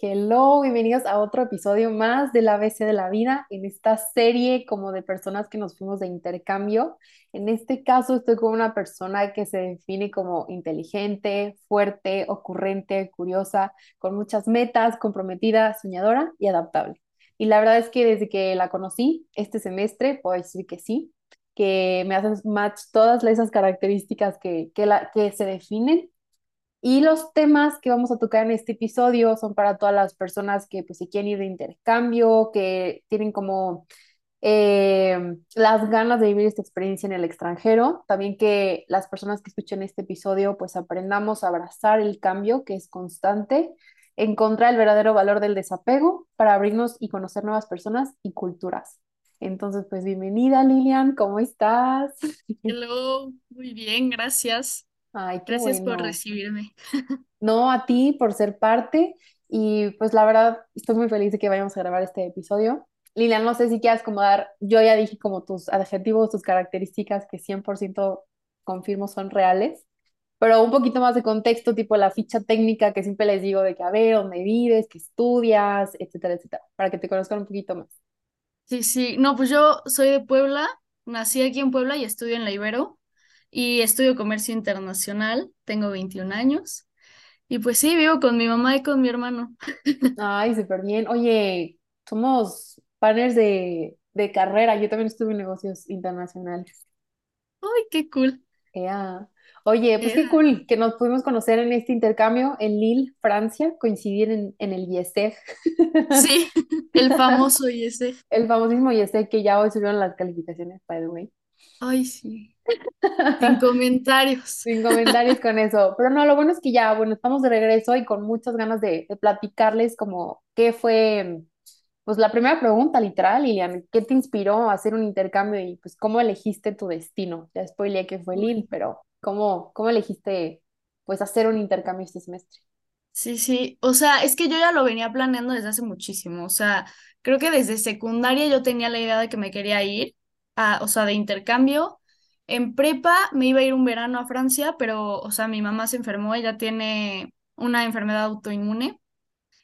Hello, bienvenidos a otro episodio más del ABC de la vida, en esta serie como de personas que nos fuimos de intercambio. En este caso estoy con una persona que se define como inteligente, fuerte, ocurrente, curiosa, con muchas metas, comprometida, soñadora y adaptable. Y la verdad es que desde que la conocí este semestre, puedo decir que sí, que me hacen match todas esas características que, que, la, que se definen y los temas que vamos a tocar en este episodio son para todas las personas que pues, se quieren ir de intercambio, que tienen como eh, las ganas de vivir esta experiencia en el extranjero. También que las personas que escuchen este episodio pues aprendamos a abrazar el cambio que es constante, encontrar el verdadero valor del desapego para abrirnos y conocer nuevas personas y culturas. Entonces, pues bienvenida Lilian, ¿cómo estás? Hello, muy bien, gracias. Ay, qué Gracias por bueno. recibirme. No a ti por ser parte y pues la verdad estoy muy feliz de que vayamos a grabar este episodio. Lilian, no sé si quieras como dar, yo ya dije como tus adjetivos, tus características que 100% confirmo son reales, pero un poquito más de contexto, tipo la ficha técnica que siempre les digo de que a ver, dónde vives, qué estudias, etcétera, etcétera, para que te conozcan un poquito más. Sí, sí, no, pues yo soy de Puebla, nací aquí en Puebla y estudio en la Ibero y estudio comercio internacional, tengo 21 años y pues sí, vivo con mi mamá y con mi hermano. Ay, súper bien. Oye, somos partners de, de carrera, yo también estuve en negocios internacionales. ¡Ay, qué cool! Ea. Oye, pues qué cool que nos pudimos conocer en este intercambio en Lille, Francia, coincidir en, en el IESEG, Sí, el famoso y ese. el famosísimo IESEG que ya hoy subieron las calificaciones, by the way. Ay, sí, sin comentarios. Sin comentarios con eso. Pero no, lo bueno es que ya, bueno, estamos de regreso y con muchas ganas de, de platicarles como qué fue, pues la primera pregunta literal, Lilian, ¿qué te inspiró a hacer un intercambio y pues cómo elegiste tu destino? Ya spoileé que fue Uy. pero ¿cómo, cómo elegiste pues hacer un intercambio este semestre? Sí, sí, o sea, es que yo ya lo venía planeando desde hace muchísimo, o sea, creo que desde secundaria yo tenía la idea de que me quería ir, a, o sea, de intercambio. En prepa me iba a ir un verano a Francia, pero, o sea, mi mamá se enfermó, ella tiene una enfermedad autoinmune,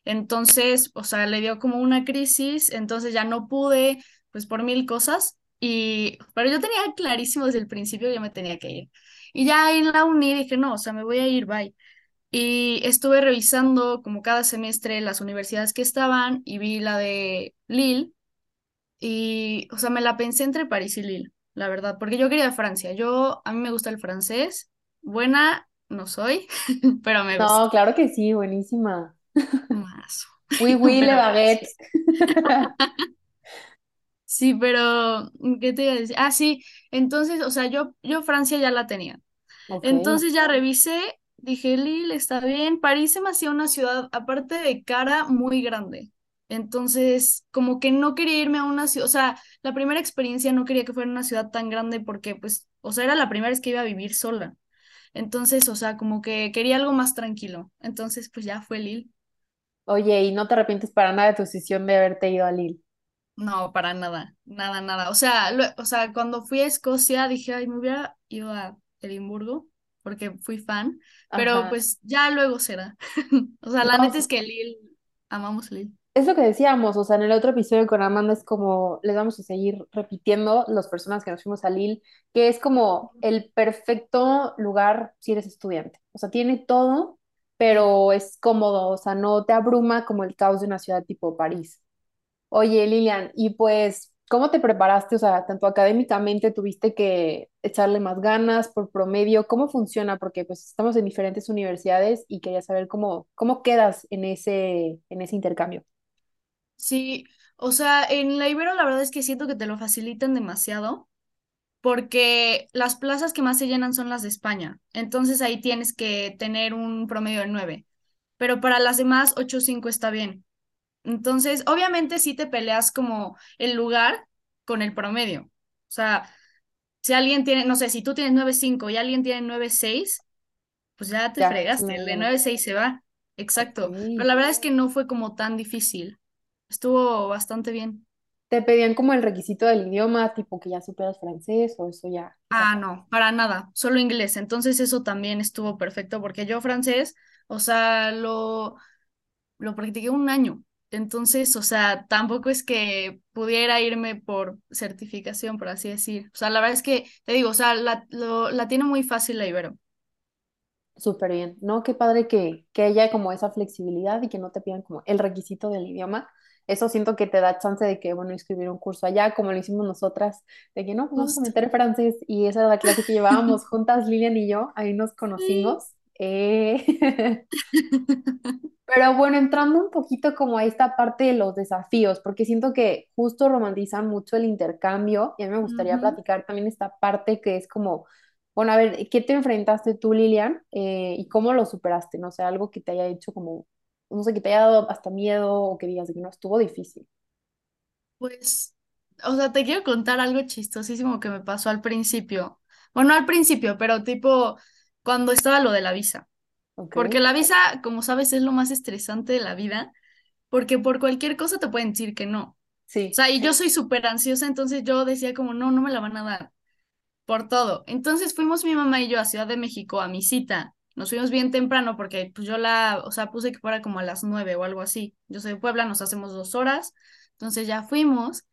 entonces, o sea, le dio como una crisis, entonces ya no pude, pues por mil cosas, y, pero yo tenía clarísimo desde el principio que yo me tenía que ir. Y ya en la uni dije, no, o sea, me voy a ir, bye. Y estuve revisando como cada semestre las universidades que estaban y vi la de Lille y, o sea, me la pensé entre París y Lille, la verdad, porque yo quería Francia. Yo, a mí me gusta el francés. Buena no soy, pero me No, gusta. claro que sí, buenísima. Más. Oui, oui, le baguette. Sí, pero, ¿qué te iba a decir? Ah, sí, entonces, o sea, yo, yo Francia ya la tenía. Entonces ya revisé, dije, Lille está bien. París se me hacía una ciudad, aparte de cara, muy grande. Entonces, como que no quería irme a una ciudad, o sea, la primera experiencia no quería que fuera una ciudad tan grande porque, pues, o sea, era la primera vez que iba a vivir sola. Entonces, o sea, como que quería algo más tranquilo. Entonces, pues ya fue Lille. Oye, ¿y no te arrepientes para nada de tu decisión de haberte ido a Lille? No, para nada, nada, nada. O sea, lue- o sea, cuando fui a Escocia dije, ay, me hubiera ido a Edimburgo porque fui fan, pero Ajá. pues ya luego será. O sea, la No, neta es que Lille, amamos Lille. Es lo que decíamos, o sea, en el otro episodio con Amanda es como, les vamos a seguir repitiendo las personas que nos fuimos a Lille, que es como el perfecto lugar si eres estudiante. O sea, tiene todo, pero es cómodo, o sea, no te abruma como el caos de una ciudad tipo París. Oye, Lilian, y pues, ¿cómo te preparaste? O sea, tanto académicamente tuviste que echarle más ganas por promedio, ¿cómo funciona? Porque pues estamos en diferentes universidades y quería saber cómo, cómo quedas en ese, en ese intercambio. Sí, o sea, en la Ibero la verdad es que siento que te lo facilitan demasiado porque las plazas que más se llenan son las de España. Entonces ahí tienes que tener un promedio de nueve pero para las demás ocho cinco está bien. Entonces, obviamente sí te peleas como el lugar con el promedio. O sea, si alguien tiene, no sé, si tú tienes nueve cinco y alguien tiene nueve seis pues ya te Ya, fregaste, el de claro. nueve seis se va. Exacto. Pero la verdad es que no fue como tan difícil. Estuvo bastante bien. ¿Te pedían como el requisito del idioma, tipo que ya superas francés o eso ya Ah, no, para nada, solo inglés. Entonces eso también estuvo perfecto porque yo francés, o sea, lo lo practiqué un año. Entonces, o sea, tampoco es que pudiera irme por certificación, por así decir. O sea, la verdad es que, te digo, o sea, la, lo- la tiene muy fácil la Ibero. Súper bien, ¿no? Qué padre que, que haya como esa flexibilidad y que no te pidan como el requisito del idioma. Eso siento que te da chance de que, bueno, inscribir un curso allá, como lo hicimos nosotras, de que no, pues vamos a meter francés y esa era la clase que llevábamos juntas, Lilian y yo, ahí nos Sí. conocimos. Eh, Pero bueno, entrando un poquito como a esta parte de los desafíos, porque siento que justo romantizan mucho el intercambio y a mí me gustaría platicar también esta parte que es como, bueno, a ver, ¿qué te enfrentaste tú, Lilian? Eh, y cómo lo superaste? No sé, algo que te haya hecho como, no sé, que te haya dado hasta miedo o que digas de que no estuvo difícil. Pues, o sea, te quiero contar algo chistosísimo que me pasó al principio. Bueno, no al principio, pero tipo cuando estaba lo de la visa. Porque la visa, como sabes, es lo más estresante de la vida, porque por cualquier cosa te pueden decir que no. O sí, sea, y yo soy súper ansiosa, entonces yo decía como, no, no me la van a dar, por todo. Entonces fuimos mi mamá y yo a Ciudad de México a mi cita. Nos fuimos bien temprano porque pues yo la, o sea, puse que fuera como a las nueve o algo así. Yo soy de Puebla, nos hacemos dos horas. Entonces ya fuimos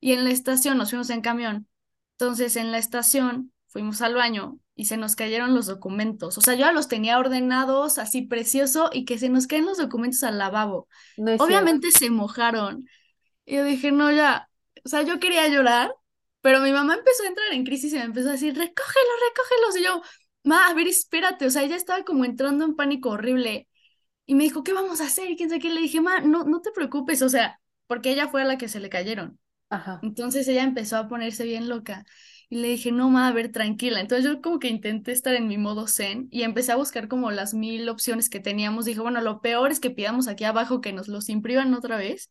y en la estación nos fuimos en camión. Entonces en la estación fuimos al baño y se nos cayeron los documentos. O sea, yo ya los tenía ordenados así precioso y que se nos caen los documentos al lavabo. no es cierto. Obviamente se mojaron. Y yo dije, no, ya, o sea, yo quería llorar, pero mi mamá empezó a entrar en crisis y me empezó a decir, recógelos, recógelos. Y yo, ma, a ver, espérate, o sea, ella estaba como entrando en pánico horrible. Y me dijo, ¿qué vamos a hacer? Y quién sabe qué. Le dije, ma, no, no te preocupes, o sea, porque ella fue a la que se le cayeron. Ajá, Entonces ella empezó a ponerse bien loca. Y le dije, no, ma, a ver, tranquila. Entonces yo como que intenté estar en mi modo zen y empecé a buscar como las mil opciones que teníamos. Dije, bueno, lo peor es que pidamos aquí abajo que nos los impriman otra vez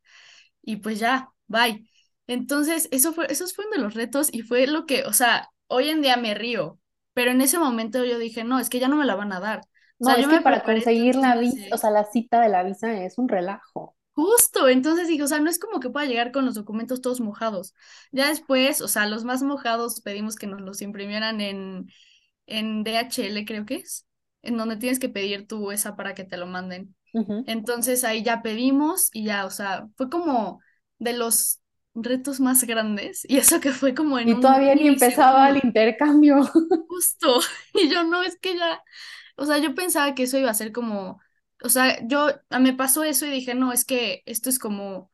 y pues ya, bye. Entonces, eso fue, esos fueron de los retos y fue lo que, o sea, hoy en día me río, pero en ese momento yo dije, no, es que ya no me la van a dar. O No, sea, es yo que para conseguir la visa, o sea, la cita de la visa es un relajo. justo, entonces dije, o sea, no es como que pueda llegar con los documentos todos mojados. Ya después, o sea, los más mojados pedimos que nos los imprimieran en, en DHL, creo que es, en donde tienes que pedir tu esa para que te lo manden. Entonces ahí ya pedimos y ya, o sea, fue como de los retos más grandes y eso que fue como en Y un todavía ni empezaba el intercambio. justo. Y yo no, es que ya, o sea, yo pensaba que eso iba a ser como, o sea, yo, me pasó eso y dije, no, es que esto es como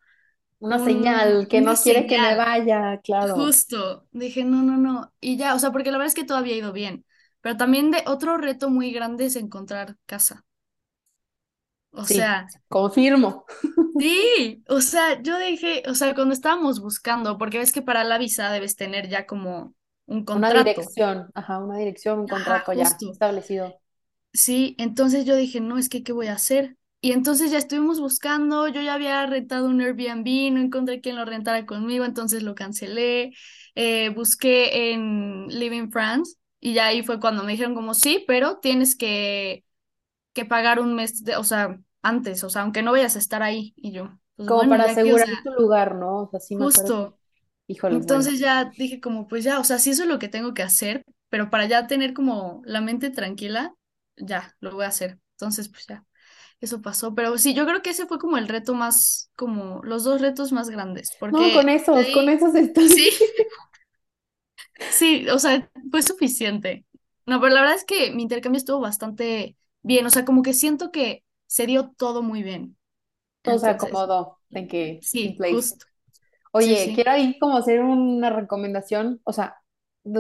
Una un, señal que una no quiere que me vaya, claro. justo. Dije, no, no, no. Y ya, o sea, porque la verdad es que todo había ido bien, pero también de otro reto muy grande es encontrar casa. O Sí, sea... confirmo. Sí, o sea, yo dije, o sea, cuando estábamos buscando, porque ves que para la visa debes tener ya como un Una contrato. dirección, ajá, una dirección, un Ajá, contrato ya establecido. Sí, entonces yo dije, no, es que, ¿qué voy a hacer? Y entonces ya estuvimos buscando, yo ya había rentado un Airbnb, no encontré quien lo rentara conmigo, entonces lo cancelé, eh, busqué en Living France y ya ahí fue cuando me dijeron como, sí, pero tienes que, que pagar un mes, de, o sea, antes, o sea, aunque no vayas a estar ahí. Y yo, pues Como bueno, para ya que, o asegurar sea... tu lugar, ¿no? O sea, sí me Justo. híjole, bueno. Entonces ya dije como, pues ya, o sea, sí eso es lo que tengo que hacer, pero para ya tener como la mente tranquila, ya, lo voy a hacer. Entonces, pues ya, eso pasó. Pero sí, yo creo que ese fue como el reto más, como los dos retos más grandes, No, con porque esos, con esos estoy. sí, sí, o sea, fue suficiente. No, pero la verdad es que mi intercambio estuvo bastante bien, o sea, como que siento que se dio todo muy bien. Todo se acomodó, de que, sí, justo, sí, Oye, sí. quiero ahí como hacer una recomendación, o sea,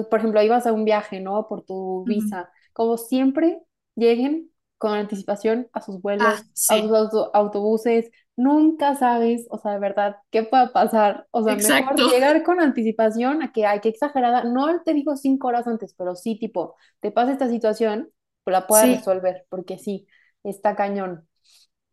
por ejemplo, ibas a un viaje, ¿no? Por tu visa. Como siempre, lleguen con anticipación a sus Ah, vuelos, a sus sí, auto- autobuses. Nunca sabes, o sea, de verdad, qué pueda pasar. O sea, mejor llegar con anticipación a que hay que exagerada. No te digo cinco horas antes, pero sí, tipo, te pasa esta situación, la puedas Sí. resolver, porque sí, está cañón.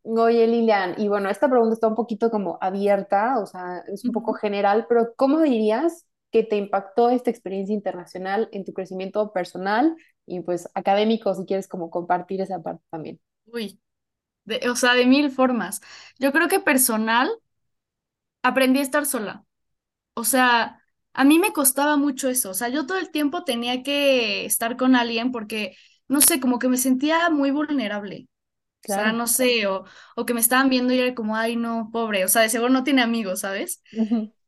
Oye, Lilian, y bueno, esta pregunta está un poquito como abierta, o sea, es un poco general, pero ¿cómo dirías que te impactó esta experiencia internacional en tu crecimiento personal y pues académico, si quieres como compartir esa parte también? Uy, de- o sea, de mil formas. Yo creo que personal aprendí a estar sola. O sea, a mí me costaba mucho eso. O sea, yo todo el tiempo tenía que estar con alguien porque, no sé, como que me sentía muy vulnerable. O sea, no sé, o, o que me estaban viendo y era como, ay, no, pobre, o sea, de seguro no tiene amigos, ¿sabes?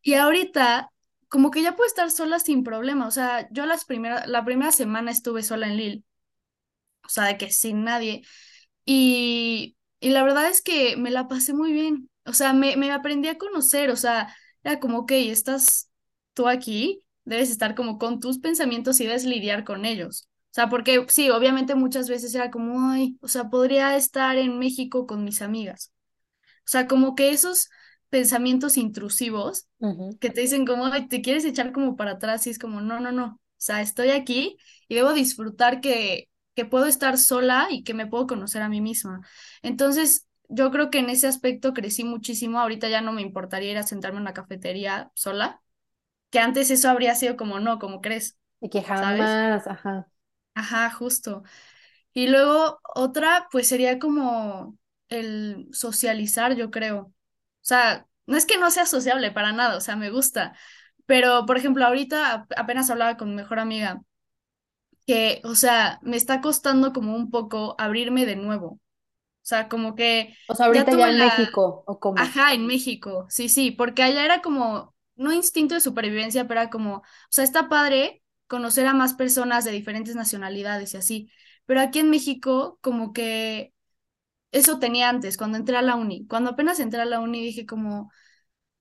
Y ahorita, como que ya puedo estar sola sin problema, o sea, yo las primeras, la primera semana estuve sola en Lille, o sea, de que sin nadie, y, y la verdad es que me la pasé muy bien, o sea, me, me aprendí a conocer, o sea, era como, ok, estás tú aquí, debes estar como con tus pensamientos y debes lidiar con ellos. O sea, porque sí, obviamente muchas veces era como, ay, o sea, podría estar en México con mis amigas. O sea, como que esos pensamientos intrusivos que te dicen como, "Ay, te quieres echar como para atrás y es como, no, no, no. O sea, estoy aquí y debo disfrutar que, que puedo estar sola y que me puedo conocer a mí misma. Entonces, yo creo que en ese aspecto crecí muchísimo. Ahorita ya no me importaría ir a sentarme en una cafetería sola, que antes eso habría sido como, no, como crees, Y que ¿sabes? jamás, ajá. Ajá, justo. Y luego otra, pues sería como el socializar, yo creo. O sea, no es que no sea sociable para nada, o sea, me gusta. Pero, por ejemplo, ahorita ap- apenas hablaba con mi mejor amiga que, o sea, me está costando como un poco abrirme de nuevo. O sea, como que O sea, ya ahorita ya en la, México, ¿o cómo? ajá, en México, sí, sí, porque allá era como, no instinto de supervivencia, pero era como, o sea, está padre conocer a más personas de diferentes nacionalidades y así. Pero aquí en México, como que eso tenía antes, cuando entré a la uni. Cuando apenas entré a la uni dije como,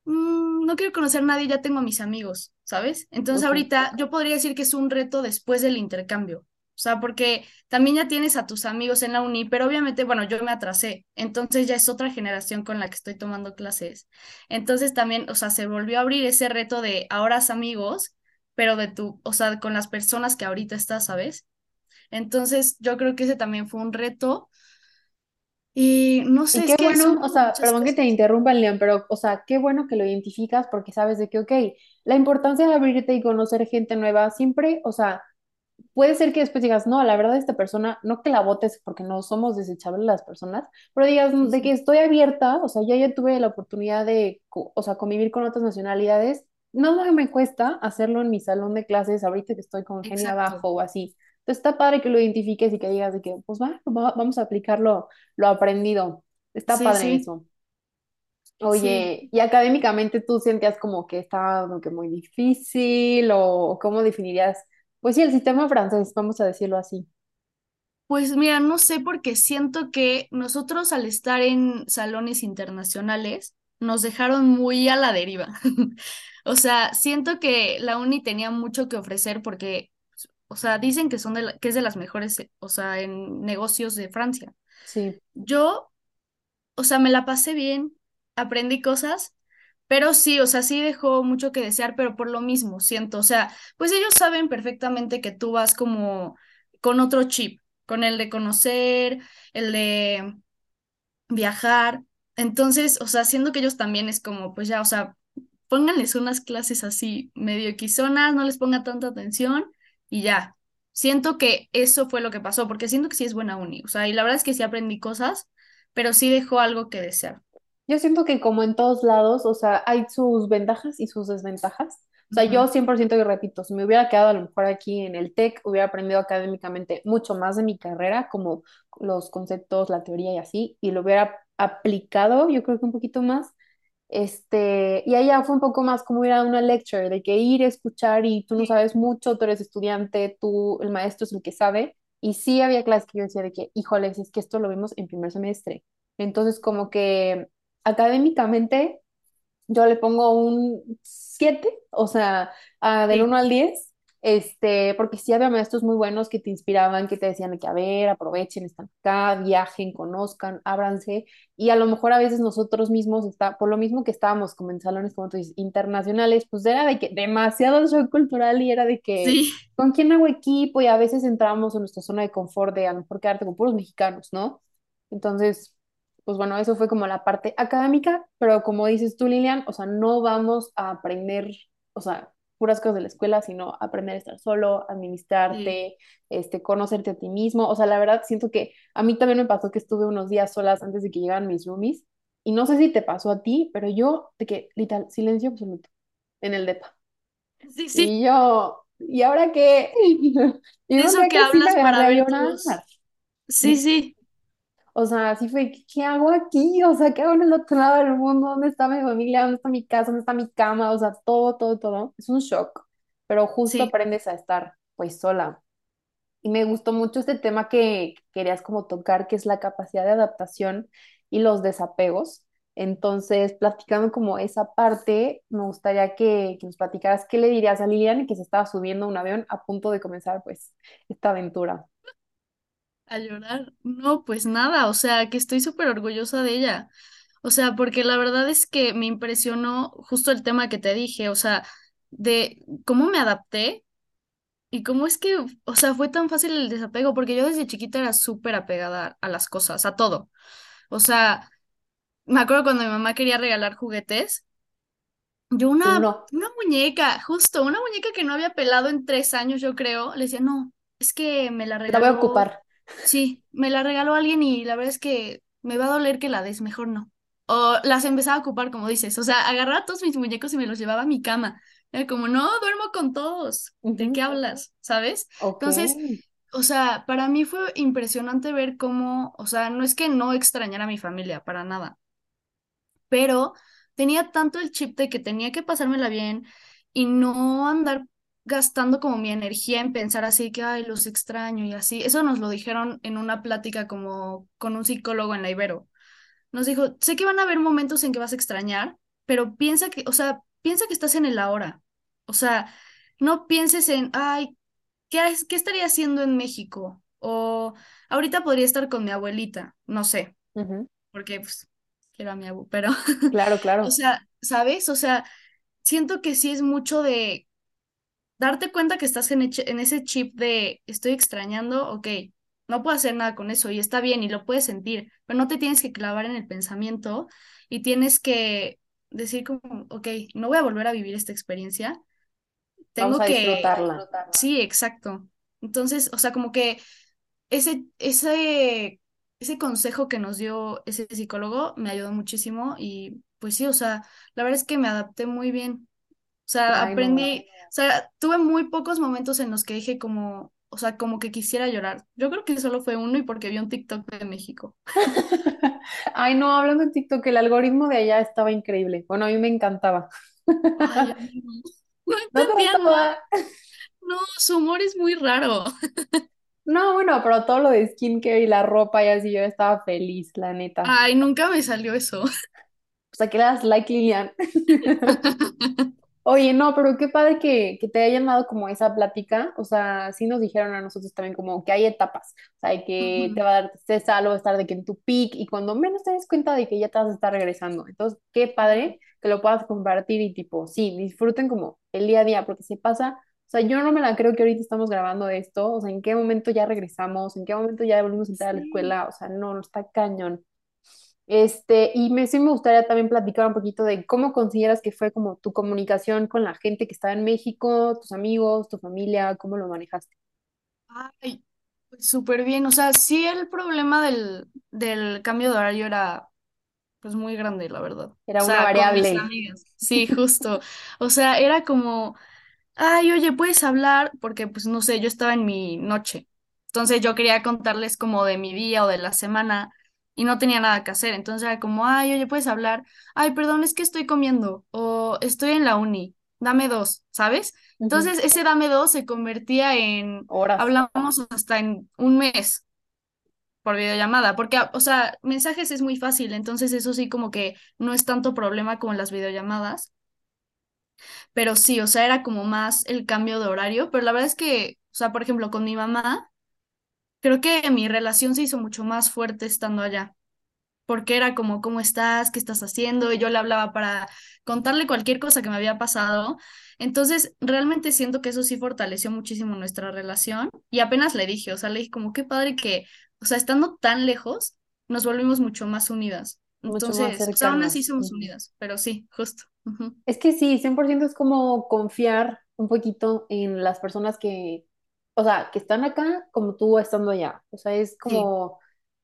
"Mm, no quiero conocer a nadie, ya tengo a mis amigos, ¿sabes? Entonces ahorita yo podría decir que es un reto después del intercambio. O sea, porque también ya tienes a tus amigos en la uni, pero obviamente, bueno, yo me atrasé, entonces ya es otra generación con la que estoy tomando clases. Entonces también, o sea, se volvió a abrir ese reto de ahora amigos, pero de tu, o sea, con las personas que ahorita estás, ¿sabes? Entonces yo creo que ese también fue un reto y no Y sé, qué es que son bueno, o sea, perdón que te cosas. interrumpa, León, pero, o sea, qué bueno que lo identificas porque sabes de que, ok, la importancia de abrirte y conocer gente nueva siempre, o sea, puede ser que después digas, no, la verdad, esta persona, no que la votes porque no somos desechables las personas, pero digas "Mm, de que estoy abierta, o sea, ya ya tuve la oportunidad de, o sea, convivir con otras nacionalidades, no me cuesta hacerlo en mi salón de clases ahorita que estoy con Exacto. abajo o así. Entonces está padre que lo identifiques y que digas de que, pues va, va- vamos a aplicarlo lo aprendido. Está Sí, padre sí, eso. sí. Oye, ¿y académicamente tú sentías como que estaba como que muy difícil o cómo definirías, pues sí, el sistema francés, vamos a decirlo así? Pues mira, no sé porque siento que nosotros al estar en salones internacionales nos dejaron muy a la deriva. O sea, siento que la uni tenía mucho que ofrecer porque, o sea, dicen que son de la- que es de las mejores, eh, o sea, en negocios de Francia. Sí, Yo, o sea, me la pasé bien, aprendí cosas, pero sí, o sea, sí dejó mucho que desear, pero por lo mismo, siento, o sea, pues ellos saben perfectamente que tú vas como con otro chip, con el de conocer, el de viajar, entonces, o sea, siendo que ellos también es como, pues ya, o sea, pónganles unas clases así medio equizonas, no les ponga tanta atención y ya. Siento que eso fue lo que pasó, porque siento que sí es buena uni, o sea, y la verdad es que sí aprendí cosas, pero sí dejó algo que desear. yo siento que como en todos lados, o sea, hay sus ventajas y sus desventajas. O sea, yo Ujú. 100% que repito, si me hubiera quedado a lo mejor aquí en el TEC, hubiera aprendido académicamente mucho más de mi carrera, como los conceptos, la teoría y así, y lo hubiera aplicado, yo creo que un poquito más. Este, y allá fue un poco más como ir a una lecture, de que ir a escuchar y tú no sabes mucho, tú eres estudiante, tú, el maestro es el que sabe. Y sí había clases que yo decía de que, híjoles, es que esto lo vimos en primer semestre. Entonces, como que académicamente yo le pongo un 7 o sea, ah, del sí, uno al diez este, porque sí había maestros muy buenos que te inspiraban, que te decían de que, a ver, aprovechen, están acá, viajen, conozcan, ábranse, y a lo mejor a veces nosotros mismos, está, por lo mismo que estábamos como en salones, como tú dices, internacionales, pues era de que demasiado shock cultural y era de que, sí, ¿con quién hago equipo? Y a veces entramos en nuestra zona de confort de a lo mejor quedarte con puros mexicanos, ¿no? Entonces pues bueno, eso fue como la parte académica, pero como dices tú, Lilian, o sea, no vamos a aprender, o sea, puras cosas de la escuela, sino aprender a estar solo, sí. administrarte, este, conocerte a ti mismo. O sea, la verdad siento que a mí también me pasó que estuve unos días solas antes de que llegaran mis roomies, y no sé si te pasó a ti, pero yo, de que, literal, silencio absoluto en el depa. Sí, sí, Y yo, ¿y ahora qué? Y eso que que sí hablas agarré para ver. Sí, sí. O sea, así fue, ¿qué, hago aquí? O sea, ¿qué hago en el otro lado del mundo? ¿Dónde está mi familia? ¿Dónde está mi casa? ¿Dónde está mi cama? O sea, todo, todo, todo. Es un shock, pero justo Sí. aprendes a estar pues sola. Y me gustó mucho este tema que querías como tocar, que es la capacidad de adaptación y los desapegos. Entonces, platicando como esa parte, me gustaría que, que nos platicaras qué le dirías a Lilian que se estaba subiendo a un avión a punto de comenzar pues esta aventura. A llorar. No, pues nada, o sea, que estoy súper orgullosa de ella. O sea, porque la verdad es que me impresionó justo el tema que te dije, o sea, de cómo me adapté y cómo es que, o sea, fue tan fácil el desapego, porque yo desde chiquita era súper apegada a las cosas, a todo. O sea, me acuerdo cuando mi mamá quería regalar juguetes, yo una, Uno, una muñeca, justo, una muñeca que no había pelado en tres años, yo creo, le decía, no, es que me la la voy a regaló ocupar. Sí, me la regaló alguien y la verdad es que me va a doler que la des, mejor no. O las empezaba a ocupar, como dices. O sea, agarraba todos mis muñecos y me los llevaba a mi cama. Era como, no, duermo con todos. ¿De qué hablas? ¿Sabes? Entonces, o sea, para mí fue impresionante ver cómo, o sea, no es que no extrañara a mi familia, para nada pero tenía tanto el chip de que tenía que pasármela bien y no andar gastando como mi energía en pensar así que, ay, los extraño y así. Eso nos lo dijeron en una plática como con un psicólogo en la Ibero. Nos dijo, sé que van a haber momentos en que vas a extrañar, pero piensa que, o sea, piensa que estás en el ahora. O sea, no pienses en, ay, ¿qué, qué estaría haciendo en México? O ahorita podría estar con mi abuelita, no sé, porque pues quiero a mi abu, pero Claro, O claro. sea, ¿sabes? O sea, siento que sí es mucho de darte cuenta que estás en, en ese chip de estoy extrañando, ok, no puedo hacer nada con eso y está bien y lo puedes sentir, pero no te tienes que clavar en el pensamiento y tienes que decir como, ok, no voy a volver a vivir esta experiencia, Vamos tengo a que... disfrutarla. Sí, exacto. Entonces, o sea, como que ese, ese, ese consejo que nos dio ese psicólogo me ayudó muchísimo y pues sí, o sea, la verdad es que me adapté muy bien. O sea, Ay, no. aprendí, o sea, tuve muy pocos momentos en los que dije como, o sea, como que quisiera llorar. Yo creo que solo fue uno y porque vi un TikTok de México. Ay, no, hablando de TikTok, el algoritmo de allá estaba increíble. Bueno, a mí me encantaba. Ay, no, no ¿No su humor es muy raro. No, bueno, pero todo lo de skincare y la ropa y así, yo estaba feliz, la neta. Ay, nunca me salió eso. O sea, que le das like, Lilian. Oye, no, pero qué padre que, que te hayan dado como esa plática. O sea, sí nos dijeron a nosotros también como que hay etapas. O sea, de que te va a dar tristeza, luego estar de que en tu peak y cuando menos te des cuenta de que ya te vas a estar regresando. Entonces, qué padre que lo puedas compartir y tipo, sí, disfruten como el día a día, porque se pasa. O sea, yo no me la creo que ahorita estamos grabando esto. O sea, ¿en qué momento ya regresamos? ¿En qué momento ya volvimos a entrar a la escuela? O sea, no, no está cañón. Este, y me, sí me gustaría también platicar un poquito de cómo consideras que fue como tu comunicación con la gente que estaba en México, tus amigos, tu familia, cómo lo manejaste. Ay, pues súper bien. O sea, sí el problema del, del cambio de horario era pues muy grande, la verdad. O Era una sea, con mis variable. amigas. Sí, justo. O sea, era como, ay, oye, ¿puedes hablar? Porque pues no sé, yo estaba en mi noche. Entonces yo quería contarles como de mi día o de la semana y no tenía nada que hacer. Entonces era como, ay, oye, ¿puedes hablar? Ay, perdón, es que estoy comiendo o estoy en la uni. Dame dos, ¿sabes? Entonces ese dame dos se convertía en, Horas. hablamos hasta en un mes por videollamada, porque, o sea, mensajes es muy fácil, entonces eso sí como que no es tanto problema como las videollamadas, pero sí, o sea, era como más el cambio de horario, pero la verdad es que, o sea, por ejemplo, con mi mamá, creo que mi relación se hizo mucho más fuerte estando allá, porque era como, ¿cómo estás? ¿Qué estás haciendo? Y yo le hablaba para contarle cualquier cosa que me había pasado. Entonces, realmente siento que eso sí fortaleció muchísimo nuestra relación y apenas le dije, o sea, le dije como, qué padre que, o sea, estando tan lejos, nos volvimos mucho más unidas. mucho más Entonces, o sea, aún así somos unidas, pero sí, justo. Es que sí, 100% es como confiar un poquito en las personas que, o sea, que están acá como tú estando allá. O sea, es Sí, como,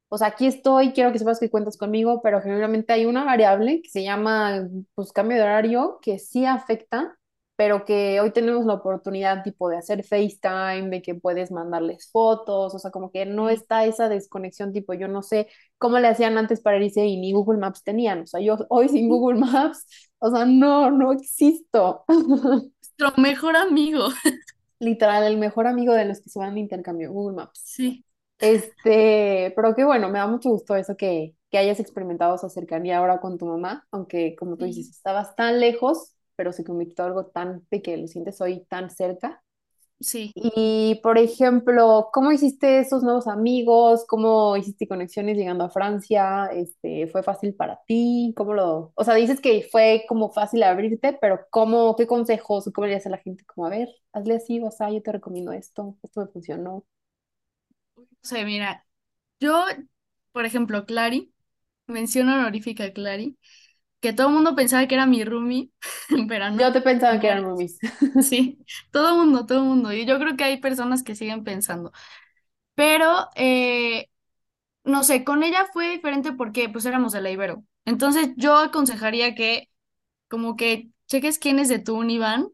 o sea, aquí estoy, quiero que sepas que cuentas conmigo, pero generalmente hay una variable que se llama, pues, cambio de horario que sí afecta pero que hoy tenemos la oportunidad tipo de hacer FaceTime, de que puedes mandarles fotos, o sea, como que no Sí. está esa desconexión, tipo, yo no sé cómo le hacían antes para irse y ni Google Maps tenían, o sea, yo hoy sin Google Maps, o sea, no, no existo. Nuestro mejor amigo. Literal, el mejor amigo de los que se van de intercambio, Google Maps. Sí, Este, pero qué bueno, me da mucho gusto eso que, que hayas experimentado esa cercanía ahora con tu mamá, aunque como tú dices, estabas tan lejos, pero se convirtió algo tan de que lo sientes hoy tan cerca. Sí. Y, por ejemplo, ¿cómo hiciste esos nuevos amigos? ¿Cómo hiciste conexiones llegando a Francia? Este, ¿fue fácil para ti? ¿Cómo lo...? O sea, dices que fue como fácil abrirte, pero ¿cómo, qué consejos, cómo le dices a la gente? Como, a ver, hazle así, o sea, yo te recomiendo esto, esto me funcionó. O sea, mira, yo, por ejemplo, Clary, mención honorífica a Clary, que todo el mundo pensaba que era mi roomie, pero Yo no, te pensaba que eran es. roomies. Sí, todo el mundo, todo el mundo. Y yo creo que hay personas que siguen pensando. Pero, eh, no sé, con ella fue diferente porque pues éramos de la Ibero. Entonces yo aconsejaría que como que cheques quién es de tu Univan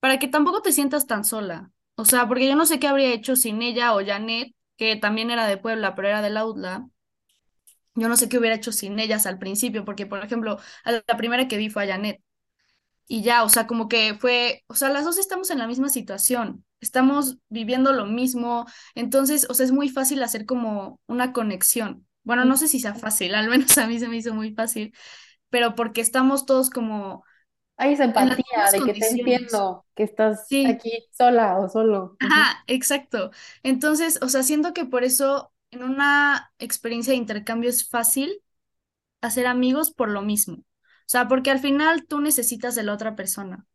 para que tampoco te sientas tan sola. O sea, porque yo no sé qué habría hecho sin ella o Janet, que también era de Puebla, pero era del Outla. Yo no sé qué hubiera hecho sin ellas al principio, porque por ejemplo, a la primera que vi fue a Janet. Y ya, o sea, como que fue, o sea, las dos estamos en la misma situación, estamos viviendo lo mismo, entonces, o sea, es muy fácil hacer como una conexión. Bueno, no sé si sea fácil, al menos a mí se me hizo muy fácil, pero porque estamos todos como Hay esa empatía de que te entiendo, que estás Sí, aquí sola o solo. Ajá, exacto. Entonces, o sea, siento que por eso en una experiencia de intercambio es fácil hacer amigos por lo mismo. O sea, porque al final tú necesitas de la otra persona.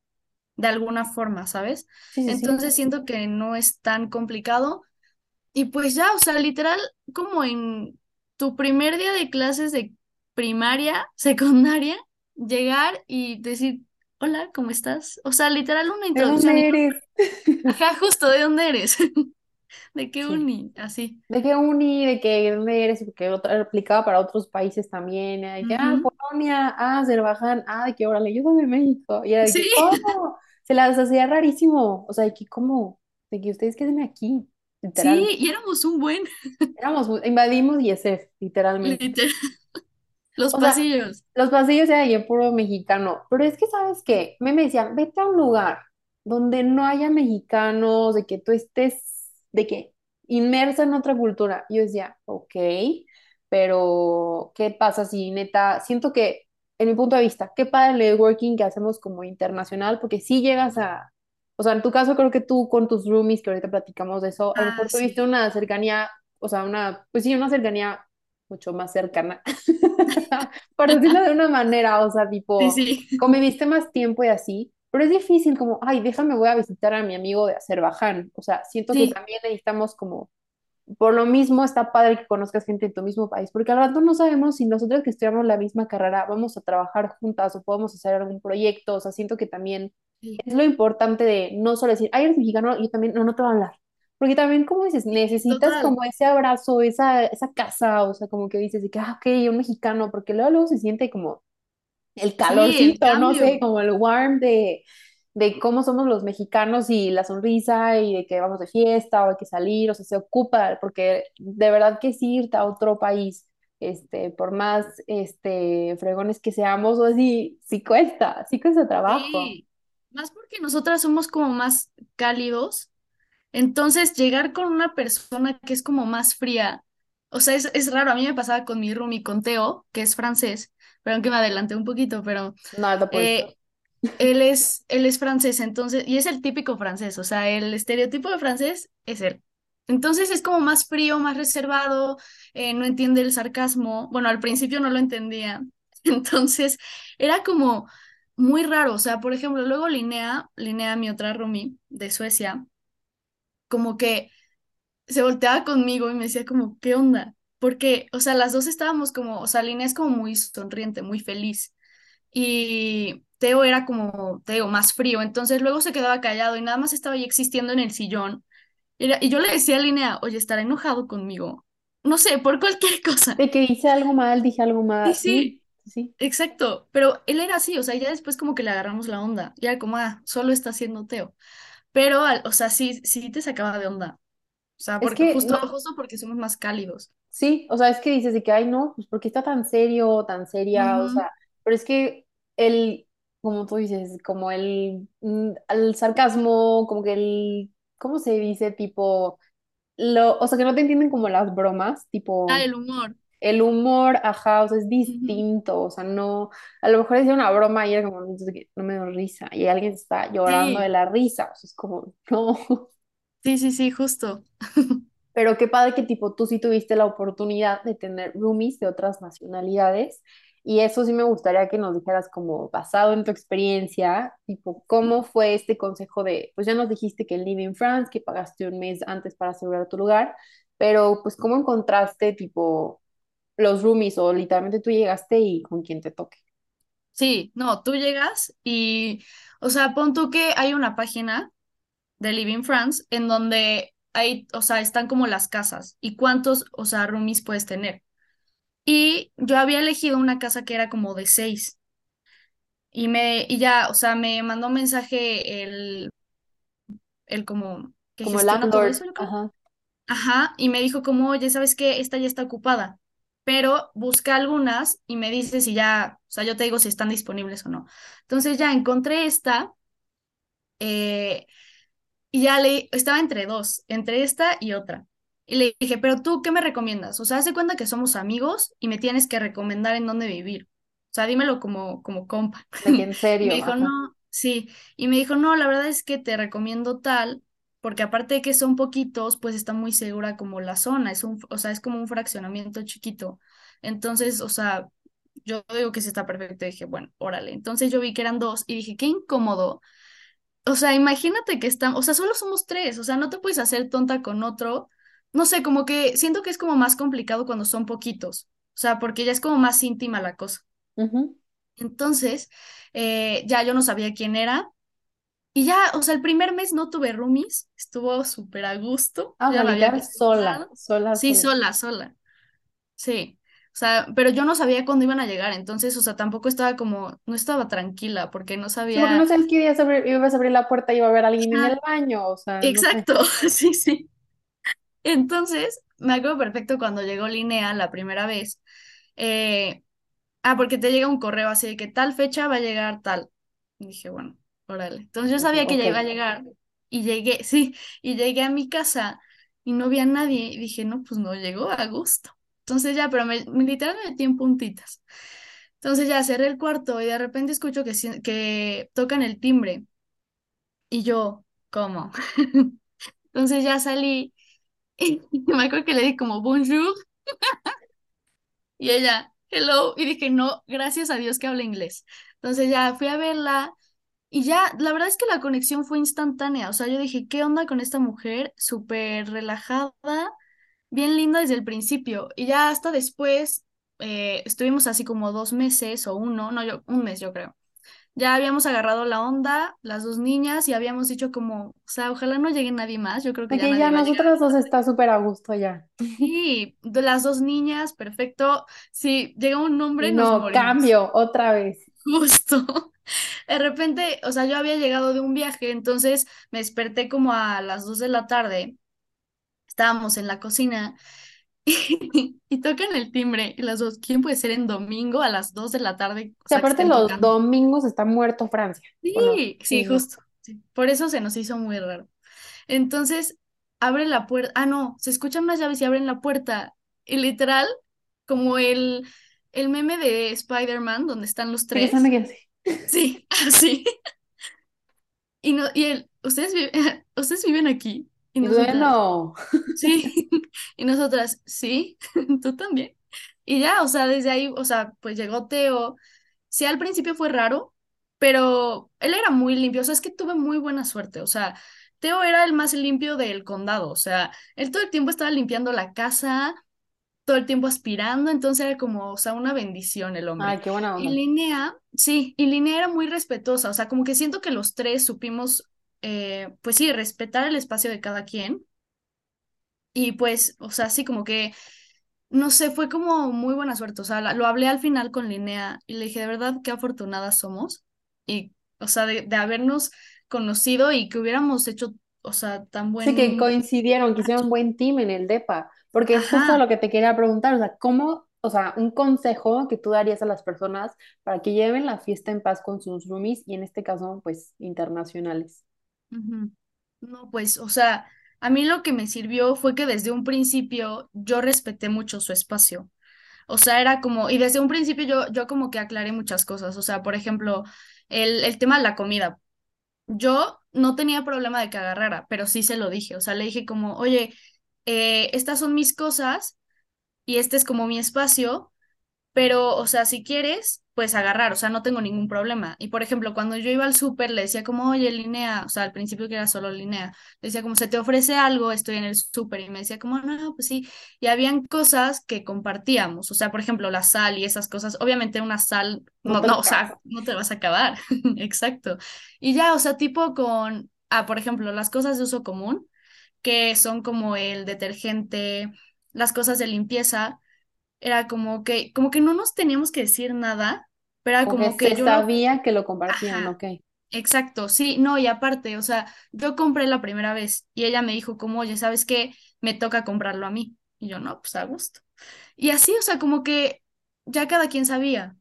de alguna forma, ¿sabes? Sí, sí, sí. Entonces siento que no es tan complicado. Y pues ya, o sea, literal, como en tu primer día de clases de primaria, secundaria, llegar y decir, hola, ¿cómo estás? O sea, literal una ¿De introducción y dónde eres? ajá, justo, ¿de dónde eres? ¿De qué Sí. uni? Así. ¿De qué uni? ¿De qué eres? Porque otra, aplicaba para otros países también. Era de que, ah. Polonia, ah, Azerbaiyán, ah, de que órale, yo soy de México. Y era de Sí. Se las hacía rarísimo. O sea, de que, ¿cómo? De que ustedes queden aquí, literal. sí, y éramos un buen, Éramos, invadimos ISF, literalmente. literal, los O sea, pasillos. los pasillos eran de puro mexicano, pero es que, ¿sabes qué? Me, me decían, vete a un lugar donde no haya mexicanos, de que tú estés, de que inmersa en otra cultura. Yo decía, ok, pero ¿qué pasa si neta, siento que, en mi punto de vista, qué padre el networking que hacemos como internacional, porque si llegas a, o sea, en tu caso creo que tú con tus roomies, que ahorita platicamos de eso, a lo Ah, mejor tuviste sí. una cercanía, o sea, una, pues sí, una cercanía mucho más cercana por decirlo de una manera, o sea, Sí, tipo, sí, conviviste más tiempo y así, pero es difícil como, ay, déjame, voy a visitar a mi amigo de Azerbaiyán, o sea, siento que sí, también necesitamos como, por lo mismo está padre que conozcas gente en tu mismo país, porque al rato no sabemos si nosotros que estudiamos la misma carrera vamos a trabajar juntas o podemos hacer algún proyecto, o sea, siento que también sí, es lo importante de no solo decir, ay, eres mexicano, y también, no, no te va a hablar. Porque también, como dices, necesitas total. como ese abrazo, esa, esa casa, o sea, como que dices, de que, ah, ok, un mexicano, porque luego, luego se siente como el Sí, el calorcito, no sé, como el warm de, de cómo somos los mexicanos y la sonrisa y de que vamos de fiesta o hay que salir, o sea, se ocupa, porque de verdad que sí irte a otro país, este, por más, este, fregones que seamos, o así, sí cuesta, sí cuesta trabajo. Sí, más porque nosotras somos como más cálidos, entonces llegar con una persona que es como más fría, o sea, es, es raro, a mí me pasaba con mi roomie, con Teo, que es francés, pero aunque me adelanté un poquito, pero Nada por eso. eh, él es, él es francés, entonces, y es el típico francés, o sea, el estereotipo de francés es él. Entonces es como más frío, más reservado, eh, no entiende el sarcasmo. Bueno, al principio no lo entendía. Entonces era como muy raro. O sea, por ejemplo, luego Linnea, Linnea, mi otra roomie de Suecia, como que se volteaba conmigo y me decía como, ¿qué onda? Porque, o sea, las dos estábamos como, o sea, Linnea es como muy sonriente, muy feliz y Teo era como, Teo, más frío, entonces luego se quedaba callado y nada más estaba ahí existiendo en el sillón. Y, era- y yo le decía a Linnea, oye, estará enojado conmigo. No sé, por cualquier cosa. De que hice algo mal, dije algo mal, sí, sí, sí. Exacto, pero él era así, o sea, ya después como que le agarramos la onda, ya como, ah, solo está haciendo Teo, pero, al- o sea, sí, sí te sacaba de onda, o sea, Es porque que justo, no, justo porque somos más cálidos. Sí, o sea, es que dices de que, ay, no, pues porque está tan serio, tan seria, o Ujú. sea, pero es que el, como tú dices, como el, mm, el sarcasmo, como que el, ¿cómo se dice? Tipo, lo, o sea, que no te entienden como las bromas, Ah, tipo, el humor. el humor, ajá, o sea, es Ujú. distinto, o sea, no, a lo mejor es una broma y era como, no no me da risa, y alguien está llorando de Sí, la risa, o sea, es como, no. sí, sí, sí, justo. Pero qué padre que tipo tú sí tuviste la oportunidad de tener roomies de otras nacionalidades y eso sí me gustaría que nos dijeras como basado en tu experiencia, tipo cómo fue este consejo de, pues ya nos dijiste que Live in France, que pagaste un mes antes para asegurar tu lugar, pero pues cómo encontraste tipo los roomies o literalmente tú llegaste y con quién te toque. Sí, no, tú llegas y, o sea, pon tú que hay una página de Living France en donde hay, o sea, están como las casas y cuántos, o sea, roomies puedes tener. Y yo había elegido una casa que era como de seis. Y me, y ya, o sea, me mandó un mensaje el, el como que Como todo eso, yo creo. ajá. Ajá, y me dijo como, oye, ¿sabes qué? Esta ya está ocupada. Pero busca algunas y me dice si ya, o sea, yo te digo si están disponibles o no. Entonces ya encontré esta, eh, y ya le, estaba entre dos, entre esta y otra. Y le dije, pero tú, ¿qué me recomiendas? O sea, hace cuenta que somos amigos y me tienes que recomendar en dónde vivir. O sea, dímelo como, como compa. En Y me serio, dijo, ajá. no, sí. Y me dijo, no, la verdad es que te recomiendo tal, porque aparte de que son poquitos, pues está muy segura como la zona. Es un, o sea, es como un fraccionamiento chiquito. Entonces, o sea, yo digo que sí está perfecto. Y dije, bueno, órale. Entonces yo vi que eran dos y dije, qué incómodo o sea, imagínate que estamos, o sea, solo somos tres, o sea, no te puedes hacer tonta con otro. No sé, como que siento que es como más complicado cuando son poquitos, o sea, porque ya es como más íntima la cosa. Entonces, eh, ya yo no sabía quién era y ya, o sea, el primer mes no tuve roomies, estuvo súper a gusto, Ah, ya había sola, sola, Sí, sola, sola, sí. O sea, pero yo no sabía cuándo iban a llegar, entonces, o sea, tampoco estaba como, no estaba tranquila porque no Sí, porque no sabía. sabes qué día ibas a abrir la puerta y iba a haber alguien en el baño, o sea, no sé. exacto, sí, sí. Entonces, me acuerdo perfecto cuando llegó Linea la primera vez. eh, ah, porque te llega un correo así de que tal fecha va a llegar tal. Y dije, bueno, órale. Entonces yo que, sabía que ok, ya iba a llegar y llegué, sí, y llegué a mi casa y no vi a nadie y dije, no, pues no llegó a gusto. Entonces ya, pero me, me metí en puntitas. Entonces ya cerré el cuarto y de repente escucho que, que tocan el timbre y yo, ¿cómo? Entonces ya salí y me acuerdo que le di como bonjour Y ella, hello, y dije, no, gracias a Dios que habla inglés. Entonces ya fui a verla y ya, la verdad es que la conexión fue instantánea. O sea, yo dije, ¿qué onda con esta mujer? Súper relajada, bien linda desde el principio. Y ya hasta después, eh, estuvimos así como dos meses o uno, no, yo, un mes yo creo. Ya habíamos agarrado la onda, las dos niñas, y habíamos dicho como, o sea, ojalá no llegue nadie más, yo creo que ya nadie ya va nosotras dos está súper a gusto ya. Sí, de las dos niñas, perfecto. Si llega un nombre, nos no, morimos. cambio, otra vez. Justo. De repente, o sea, yo había llegado de un viaje, entonces me desperté como a las 2 de la tarde. Estábamos en la cocina y, y tocan el timbre y las dos, ¿quién puede ser en domingo a las 2 de la tarde? O sea, aparte los tocando. domingos está muerto Francia. Sí, sí, justo. sí. Por eso se nos hizo muy raro. Entonces, abre la puerta. Ah, no, se escuchan unas llaves y abren la puerta. Y literal, como el, el meme de Spider-Man, donde están los tres. Sí, así. Y, no, y él, ¿ustedes, vi- ¿ustedes viven aquí? Y Y nosotras, no. sí. Y nosotras, sí, tú también. Y ya, o sea, desde ahí, o sea, pues llegó Teo. Sí, al principio fue raro, pero él era muy limpio. O sea, es que tuve muy buena suerte. O sea, Teo era el más limpio del condado. O sea, él todo el tiempo estaba limpiando la casa, todo el tiempo aspirando. Entonces era como, o sea, una bendición el hombre. Ay, qué buena Y onda. Linnea, sí, y Linnea era muy respetuosa. O sea, como que siento que los tres supimos, eh, pues sí, respetar el espacio de cada quien. Y pues, o sea, sí, como que no sé, fue como muy buena suerte. O sea, la- lo hablé al final con Linnea y le dije, de verdad, qué afortunadas somos. Y, o sea, de, de habernos conocido y que hubiéramos hecho, o sea, tan Sí, que buen coincidieron, que hicieron buen team en el DEPA, porque justo Ajá. lo que te quería preguntar, o sea, ¿cómo, o sea, un consejo que tú darías a las personas para que lleven la fiesta en paz con sus roomies y en este caso, pues, internacionales? No, pues, o sea, a mí lo que me sirvió fue que desde un principio yo respeté mucho su espacio. O sea, era como, y desde un principio yo, yo como que aclaré muchas cosas. O sea, por ejemplo, el, el tema de la comida. Yo no tenía problema de que agarrara, pero sí se lo dije. O sea, le dije como, oye, eh, estas son mis cosas y este es como mi espacio. Pero, o sea, si quieres, pues agarrar, o sea, no tengo ningún problema. Y por ejemplo, cuando yo iba al súper, le decía como, oye, Linea, o sea, al principio que era solo Linea, le decía como, se te ofrece algo, estoy en el súper, y me decía como, no, pues sí. Y habían cosas que compartíamos, o sea, por ejemplo, la sal y esas cosas, obviamente una sal, No no, no, o sea, no te vas a acabar, exacto. Y ya, o sea, tipo con, ah, por ejemplo, las cosas de uso común, que son como el detergente, las cosas de limpieza era como que, como que no nos teníamos que decir nada, pero era Como que como que se yo sabía que lo compartían, ajá, ok. exacto, sí, no, y aparte, o sea, yo compré la primera vez y ella me dijo como, oye, ¿sabes qué? Me toca comprarlo a mí. Y yo, no, pues a gusto. Y así, o sea, como que ya cada quien sabía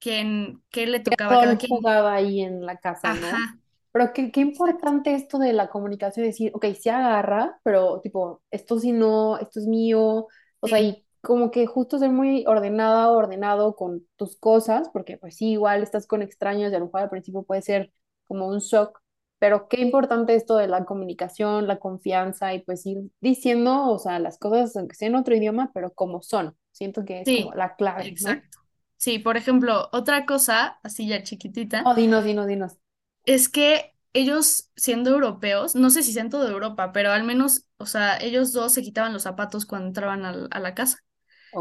quién, qué le tocaba a cada quien. jugaba ahí en la casa, ¿no? Ajá, Pero qué, qué importante esto de la comunicación, decir, ok, se agarra, pero tipo, esto sí no, esto es mío, o sea, Sí, y como que justo ser muy ordenada o ordenado con tus cosas, porque pues sí, igual estás con extraños y a lo mejor al principio puede ser como un shock, pero qué importante esto de la comunicación, la confianza y pues ir diciendo, o sea, las cosas, aunque sea en otro idioma, pero como son. Siento que es como sí, la clave, ¿no? exacto. Sí, por ejemplo, otra cosa, así ya chiquitita No, dinos, dinos, dinos. Es que ellos, siendo europeos, no sé si sean todo de Europa, pero al menos, o sea, ellos dos se quitaban los zapatos cuando entraban a la casa.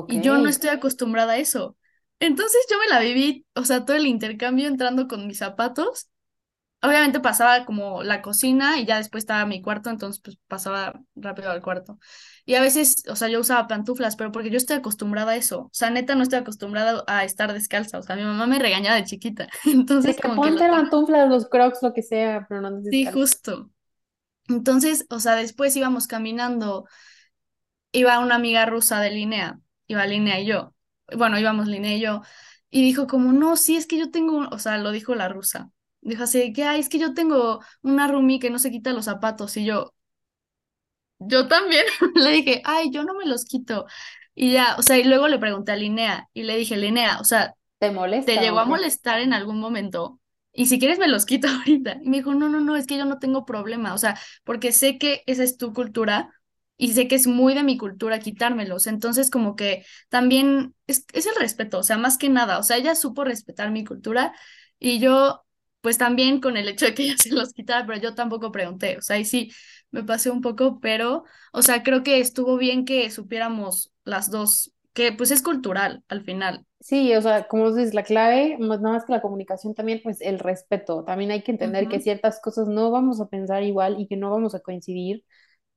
Y yo no estoy acostumbrada a eso. Entonces yo me la viví, o sea, todo el intercambio entrando con mis zapatos Obviamente pasaba como la cocina y ya después estaba mi cuarto, entonces pues pasaba rápido al cuarto. Y a veces, o sea, yo usaba pantuflas, pero porque yo estoy acostumbrada a eso. O sea, neta no estoy acostumbrada a estar descalza. O sea, mi mamá me regañaba de chiquita. De Entonces que como que lo ponte tomé. pantuflas, los crocs, lo que sea, pero no Sí, justo. Entonces, o sea, después íbamos caminando, iba una amiga rusa de Linea, iba Linea y yo. Bueno, íbamos Linea y yo. Y dijo como, no, sí, es que yo tengo, un-", o sea, lo dijo la rusa. Dijo así, que, ay, es que yo tengo una roomie que no se quita los zapatos. Y yo, Yo también le dije, ay, yo no me los quito. Y ya, o sea, y luego le pregunté a Linnea y le dije, Linnea, o sea, ¿Te ¿te molesta llegó o a molestar en algún momento? Y si quieres me los quito ahorita. Y me dijo, no, no, no, es que yo no tengo problema, o sea, porque sé que esa es tu cultura y sé que es muy de mi cultura quitármelos. Entonces, como que también es, es el respeto, o sea, más que nada, o sea, ella supo respetar mi cultura y yo, pues también con el hecho de que ella se los quitara, pero yo tampoco pregunté, o sea, y sí, me pasé un poco, pero... O sea, creo que estuvo bien que supiéramos las dos, que pues es cultural al final. Sí, o sea, como dices, la clave, más nada más que la comunicación también, pues el respeto. También hay que entender que ciertas cosas no vamos a pensar igual y que no vamos a coincidir,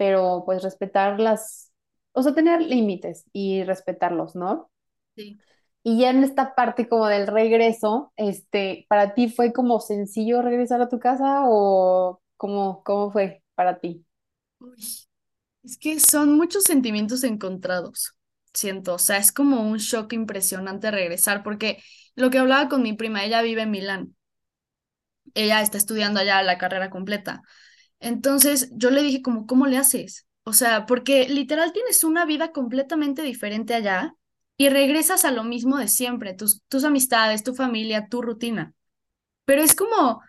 pero pues respetarlas, o sea, tener límites y respetarlos, ¿no? Sí. Y ya en esta parte como del regreso, este, ¿para ti fue como sencillo regresar a tu casa o cómo, cómo fue para ti? Uy, es que son muchos sentimientos encontrados, siento. O sea, es como un shock impresionante regresar, porque lo que hablaba con mi prima, ella vive en Milán. Ella está estudiando allá la carrera completa. Entonces yo le dije como, ¿cómo le haces? O sea, porque literal tienes una vida completamente diferente allá y regresas a lo mismo de siempre, tus, tus amistades, tu familia, tu rutina. Pero es como,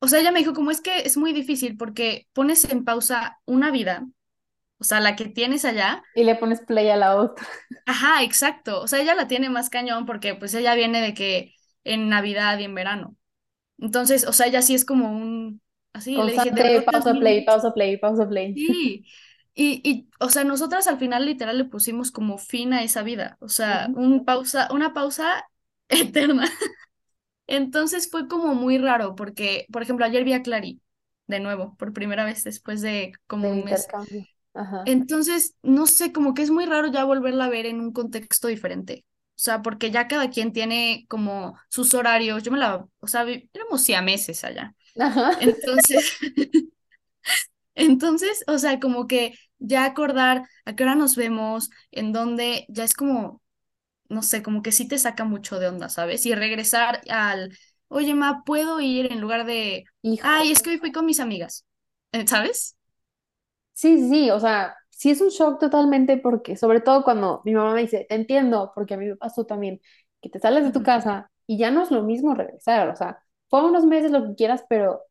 o sea, ella me dijo como es que es muy difícil porque pones en pausa una vida, o sea, la que tienes allá. Y le pones play a la otra. Ajá, exacto. O sea, ella la tiene más cañón porque pues ella viene de que en Navidad y en verano. Entonces, o sea, ella sí es como un, así, le dije, Constante verdad te pausa play, pausa play, pausa play. Sí. Y, y, o sea, nosotras al final literal le pusimos como fin a esa vida. O sea, Ujú. un pausa, una pausa eterna. Entonces fue como muy raro porque, por ejemplo, ayer vi a Clary de nuevo, por primera vez después de como un mes. Ajá. Entonces, no sé, como que es muy raro ya volverla a ver en un contexto diferente. O sea, porque ya cada quien tiene como sus horarios. Yo me la, o sea, éramos siameses allá. Ajá. Entonces, entonces, o sea, como que ya acordar a qué hora nos vemos, en dónde, ya es como, no sé, como que sí te saca mucho de onda, ¿sabes? Y regresar al, oye, ma, ¿puedo ir en lugar de, Hijo. ay, es que hoy fui con mis amigas, Eh, ¿sabes? Sí, sí, o sea, sí es un shock totalmente porque, sobre todo cuando mi mamá me dice, te entiendo, porque a mí me pasó también, que te sales de tu casa y ya no es lo mismo regresar, o sea, fue unos meses lo que quieras, pero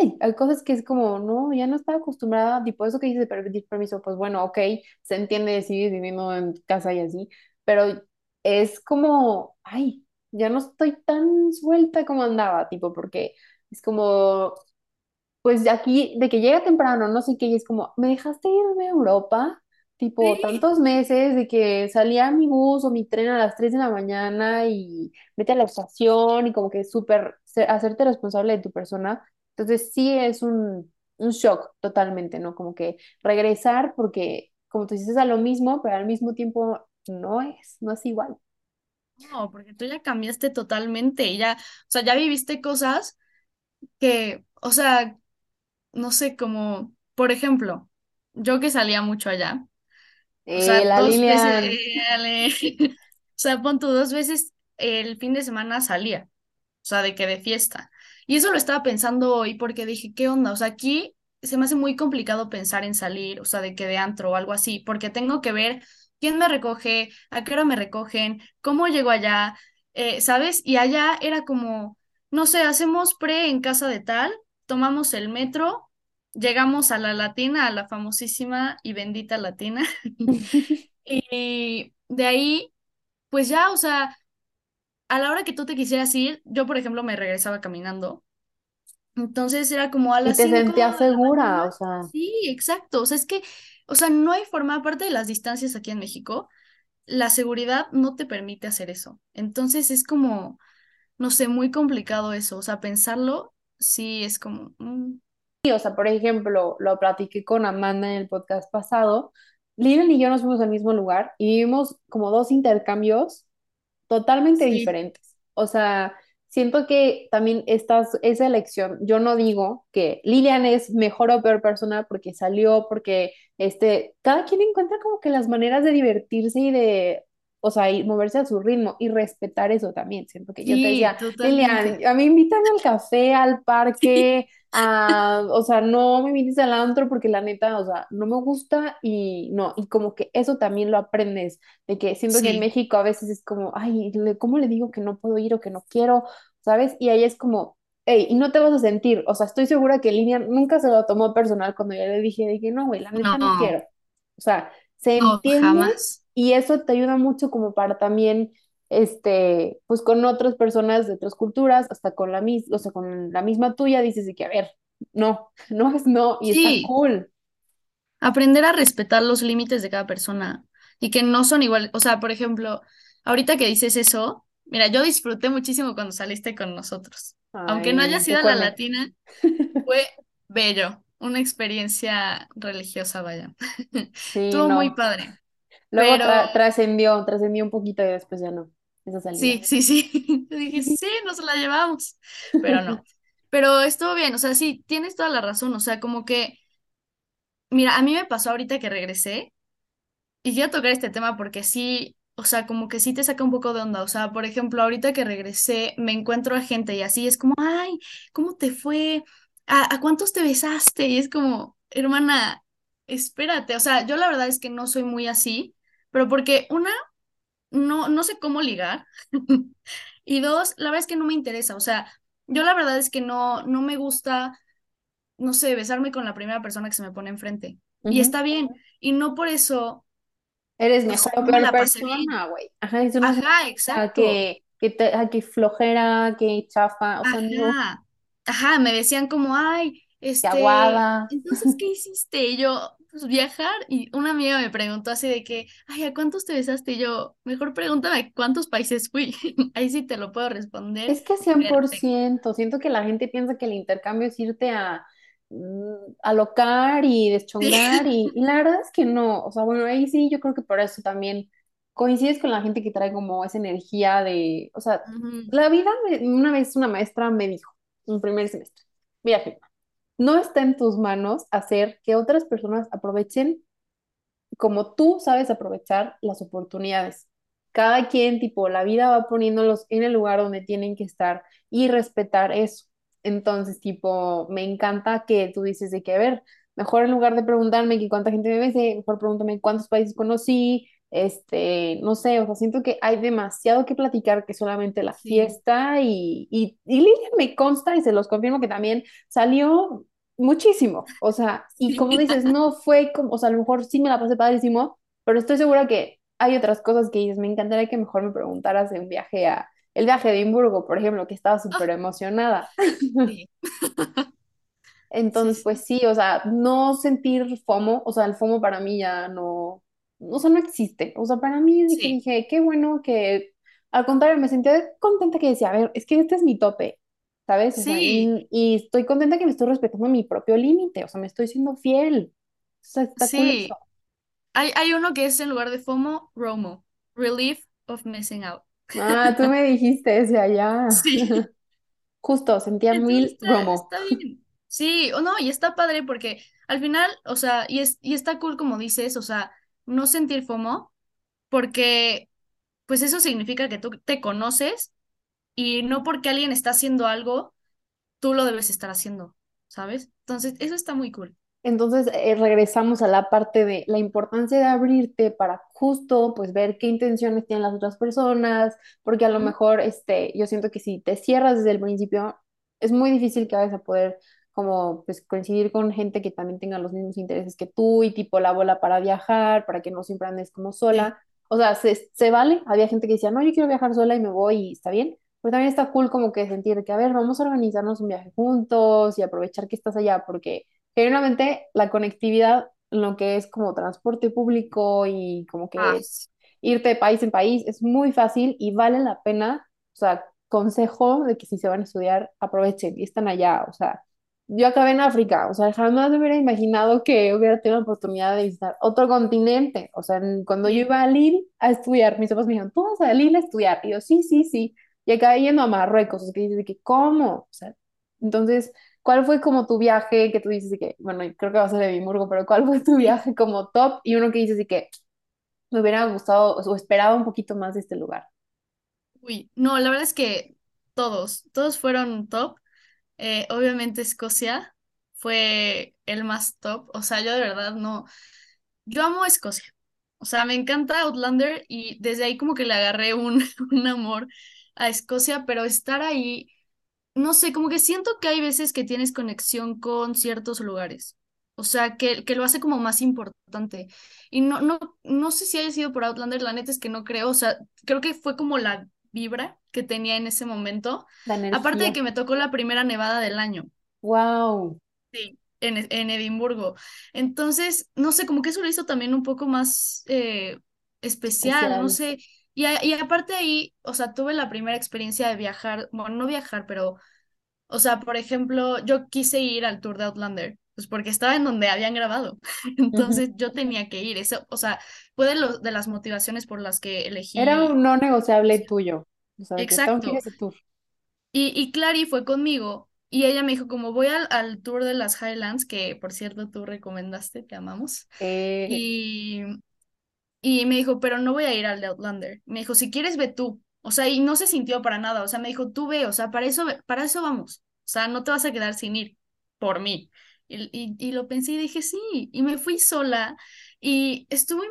ay, hay cosas que es como, no, ya no estaba acostumbrada, tipo eso que dices de pedir permiso, pues bueno, ok, se entiende, sigues viviendo en casa y así, pero es como, ay, ya no estoy tan suelta como andaba, tipo, porque es como pues aquí, de que llega temprano, no sé qué, y es como, ¿me dejaste irme a Europa? Tipo, Sí. tantos meses de que salía mi bus o mi tren a las 3 de la mañana y vete a la estación y como que súper hacerte responsable de tu persona. Entonces sí es un, un shock totalmente, ¿no? Como que regresar porque, como tú dices, es a lo mismo, pero al mismo tiempo no es, no es igual. No, porque tú ya cambiaste totalmente ya, o sea, ya viviste cosas que, o sea, no sé, como, por ejemplo, yo que salía mucho allá, o Eh, sea, la dos veces, eh, o sea, pon tú, dos veces el fin de semana salía, o sea, de que de fiesta. Y eso lo estaba pensando hoy porque dije, ¿qué onda? O sea, aquí se me hace muy complicado pensar en salir, o sea, de que de antro o algo así, porque tengo que ver quién me recoge, a qué hora me recogen, cómo llego allá, eh, ¿sabes? Y allá era como, no sé, hacemos pre en casa de tal, tomamos el metro, llegamos a la Latina, a la famosísima y bendita Latina, y de ahí, pues ya, o sea, a la hora que tú te quisieras ir, yo, por ejemplo, me regresaba caminando. Entonces era como a Y las te 5 sentías segura, o sea. Sí, exacto. O sea, es que, o sea, no hay forma, aparte de las distancias aquí en México, la seguridad no te permite hacer eso. Entonces es como, no sé, muy complicado eso. O sea, pensarlo, sí, es como, mm, Sí, o sea, por ejemplo, lo platiqué con Amanda en el podcast pasado. Lilian y yo nos fuimos al mismo lugar y vivimos como dos intercambios totalmente sí, diferentes. O sea, siento que también estas, esa elección, yo no digo que Lilian es mejor o peor persona porque salió, porque este, cada quien encuentra como que las maneras de divertirse y de, o sea, y moverse a su ritmo y respetar eso también. Siento que yo te decía, Lilian, a mí invítame al café, al parque. a- o sea, no me invites al antro porque la neta, o sea, no me gusta y no, y como que eso también lo aprendes de que siento que en México a veces es como, ay, ¿cómo le digo que no puedo ir o que no quiero? ¿Sabes? Y ahí es como, hey, y no te vas a sentir, o sea, estoy segura que Lilian nunca se lo tomó personal cuando yo le dije de que no, güey, la neta no quiero. O sea, se no, entiende jamás. Y eso te ayuda mucho como para también, este, pues con otras personas de otras culturas, hasta con la misma, o sea, con la misma tuya, dices de que, a ver, no, no es no, y está cool. aprender a respetar los límites de cada persona y que no son iguales. O sea, por ejemplo, ahorita que dices eso, mira, yo disfruté muchísimo cuando saliste con nosotros. Aunque no haya sido a la latina, fue bello, una experiencia religiosa, vaya. Sí, Estuvo muy padre, Luego pero tra- trascendió, trascendió un poquito y después ya no, esa salida. sí, sí, sí. Dije, sí, nos la llevamos, pero no. Pero estuvo bien, o sea, sí, tienes toda la razón, o sea, como que, mira, a mí me pasó ahorita que regresé. Y quiero tocar este tema porque sí, o sea, como que sí te saca un poco de onda. O sea, por ejemplo, ahorita que regresé, me encuentro a gente y así es como, ay, ¿cómo te fue? ¿A, a cuántos te besaste? Y es como, hermana, espérate. O sea, yo la verdad es que no soy muy así, pero porque una, no, no sé cómo ligar. Y dos, la verdad es que no me interesa. O sea, yo la verdad es que no, no me gusta, no sé, besarme con la primera persona que se me pone enfrente. Y está bien. Y no por eso Eres mejor o peor persona, güey. Ajá, eso no Ajá, exacto. que, que, te, a que flojera, que chafa, o sea, no, Ajá. Ajá, me decían como, ay, este, aguada. entonces, ¿qué hiciste? Y yo, pues viajar. Y una amiga me preguntó así de que, ay, ¿a cuántos te besaste? Y yo, mejor pregúntame a cuántos países fui. Ahí sí te lo puedo responder Es que cien por perfecto. ciento siento que la gente piensa que el intercambio es irte a, mm, alocar y deschongar y, y la verdad es que no, o sea, bueno, ahí sí, yo creo que por eso también coincides con la gente que trae como esa energía de, o sea, la vida, me- una vez una maestra me dijo, en primer semestre, viaje, no está en tus manos hacer que otras personas aprovechen como tú sabes aprovechar las oportunidades. Cada quien, tipo, la vida va poniéndolos en el lugar donde tienen que estar y respetar eso. Entonces, tipo, me encanta que tú dices de que, a ver, mejor en lugar de preguntarme que cuánta gente me besé, mejor pregúntame cuántos países conocí, este, no sé, o sea, siento que hay demasiado que platicar que solamente la Sí, fiesta y, y, y Lilian me consta y se los confirmo que también salió Muchísimo, o sea, y como dices, no fue como, o sea, a lo mejor sí me la pasé padrísimo, pero estoy segura que hay otras cosas que dices, me encantaría que mejor me preguntaras de un viaje a, el viaje de Edimburgo, por ejemplo, que estaba súper Ah, emocionada. sí, sí, Entonces, pues sí. o sea, no sentir FOMO, o sea, el FOMO para mí ya no, o sea, no existe. O sea, para mí Sí, dije, qué bueno que, al contrario, me sentía contenta que decía, a ver, es que este es mi tope, ¿sabes? O sea, sí, y, y estoy contenta que me estoy respetando mi propio límite, o sea, me estoy siendo fiel. O sea, está cool sí. Hay, hay uno que es en lugar de FOMO, ROMO, Relief of Missing Out. Ah, tú me dijiste ese allá. Sí, Justo, sentía entonces mil está, Romo. está bien. Sí, o no, y está padre porque al final, o sea, y, es, y está cool como dices, o sea, no sentir FOMO, porque pues eso significa que tú te conoces y no porque alguien está haciendo algo, tú lo debes estar haciendo, ¿sabes? Entonces, eso está muy cool. Entonces eh, regresamos a la parte de la importancia de abrirte para justo pues ver qué intenciones tienen las otras personas, porque a lo mejor este, yo siento que si te cierras desde el principio, es muy difícil que vayas a poder como pues coincidir con gente que también tenga los mismos intereses que tú y tipo la bola para viajar, para que no siempre andes como sola. O sea, se, se vale, había gente que decía, no, yo quiero viajar sola y me voy y está bien. Pero también está cool como que sentir que, a ver, vamos a organizarnos un viaje juntos y aprovechar que estás allá, porque Genuinamente, la conectividad, lo que es como transporte público y como ah, que irte de país en país es muy fácil y vale la pena. O sea, consejo de que si se van a estudiar, aprovechen y están allá. O sea, yo acabé en África, o sea, jamás me hubiera imaginado que hubiera tenido la oportunidad de visitar otro continente. O sea, en- cuando yo iba a Lille a estudiar, mis papás me dijeron, ¿tú vas a Lille a estudiar? Y yo, sí, sí, sí. Y acabé yendo a Marruecos, que dices de que, ¿cómo? O sea, entonces ¿Cuál fue como tu viaje que tú dices de que, bueno, creo que va a ser Edimburgo, pero cuál fue tu viaje como top y uno que dices de que me hubiera gustado o esperaba un poquito más de este lugar? Uy, no, la verdad es que todos, todos fueron top. Eh, obviamente Escocia fue el más top. O sea, yo de verdad no, yo amo Escocia. O sea, me encanta Outlander y desde ahí como que le agarré un, un amor a Escocia, pero estar ahí, no sé, como que siento que hay veces que tienes conexión con ciertos lugares. O sea, que, que lo hace como más importante. Y no, no, no sé si haya sido por Outlander, la neta es que no creo. O sea, creo que fue como la vibra que tenía en ese momento. Aparte de que me tocó la primera nevada del año. Wow, Sí. En, en Edimburgo. Entonces, no sé, como que eso lo hizo también un poco más eh, especial, no especial. sé. Y, a- y aparte ahí, o sea, tuve la primera experiencia de viajar, bueno, no viajar, pero, o sea, por ejemplo, yo quise ir al tour de Outlander, pues porque estaba en donde habían grabado. Entonces yo tenía que ir. Eso, o sea, fue de, lo- de las motivaciones por las que Era elegí. un no negociable tuyo. O sea, que que Exacto. ese tour. Y, y Clary fue conmigo y ella me dijo, como voy al, al tour de las Highlands, que por cierto tú recomendaste, te amamos. Eh, Y, y me dijo, pero no voy a ir al de Outlander. Me dijo, si quieres, ve tú. O sea, y no se sintió para nada. O sea, me dijo, tú ve, o sea, para eso, para eso vamos. O sea, no te vas a quedar sin ir por mí. Y, y, y lo pensé y dije, sí. Y me fui sola y estuvo,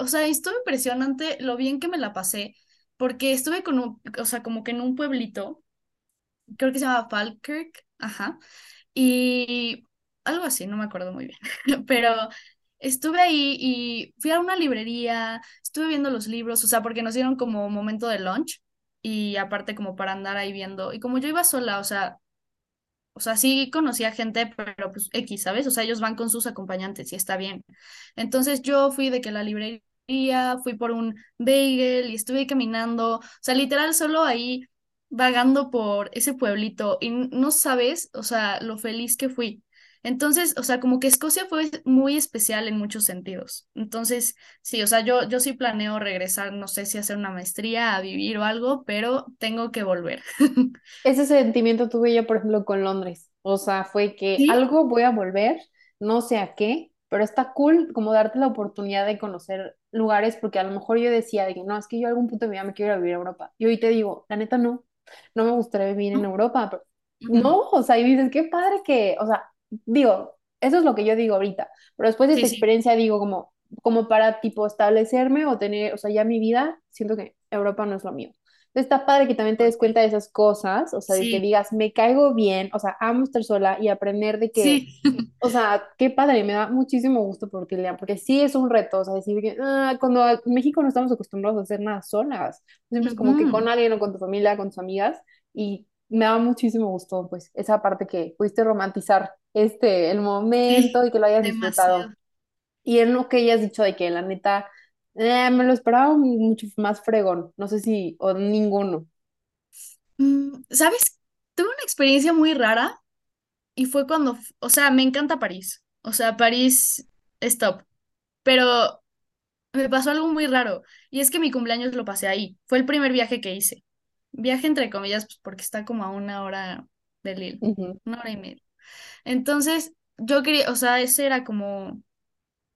o sea, estuvo impresionante lo bien que me la pasé, porque estuve con un, o sea, como que en un pueblito creo que se llama Falkirk, ajá, y algo así, no me acuerdo muy bien, pero estuve ahí y fui a una librería, estuve viendo los libros, o sea, porque nos dieron como momento de lunch y aparte como para andar ahí viendo, y como yo iba sola, o sea, o sea, sí conocía gente, pero pues X, ¿sabes? O sea, ellos van con sus acompañantes y está bien. Entonces yo fui de que la librería, fui por un bagel y estuve caminando, o sea, literal solo ahí vagando por ese pueblito y no sabes, o sea, lo feliz que fui. Entonces, o sea, como que Escocia fue muy especial en muchos sentidos. Entonces, sí, o sea, yo, yo sí planeo regresar, no sé si hacer una maestría, a vivir o algo, pero tengo que volver. Ese sentimiento tuve yo, por ejemplo, con Londres. O sea, fue que Sí, algo voy a volver, no sé a qué, pero está cool como darte la oportunidad de conocer lugares, porque a lo mejor yo decía de que no, es que yo a algún punto de mi vida me quiero ir a vivir a Europa. Y hoy te digo, la neta no, no me gustaría vivir en. Europa. pero- no, o sea, y dices, qué padre que, o sea, digo, eso es lo que yo digo ahorita, pero después de Sí, esta sí, experiencia digo como, como para tipo establecerme o tener, o sea, ya mi vida, siento que Europa no es lo mío. Está padre que también te des cuenta de esas cosas, o sea, de que digas, me caigo bien, o sea, amo estar sola y aprender de que, sí. o sea, qué padre, me da muchísimo gusto por ti, Lilian, porque sí es un reto, o sea, decir que ah, cuando en México no estamos acostumbrados a hacer nada solas, siempre es como que con alguien o con tu familia, con tus amigas, y me da muchísimo gusto, pues, esa parte que pudiste romantizar este, el momento y que lo hayas disfrutado. Y en lo que hayas dicho de que la neta, eh, me lo esperaba mucho más fregón, no sé si, o ninguno. Mm, ¿Sabes? Tuve una experiencia muy rara y fue cuando, o sea, me encanta París. O sea, París es top. Pero me pasó algo muy raro y es que mi cumpleaños lo pasé ahí. Fue el primer viaje que hice. Viaje entre comillas, pues porque está como a una hora de Lille, Ujú, una hora y media. Entonces, yo quería, o sea, ese era como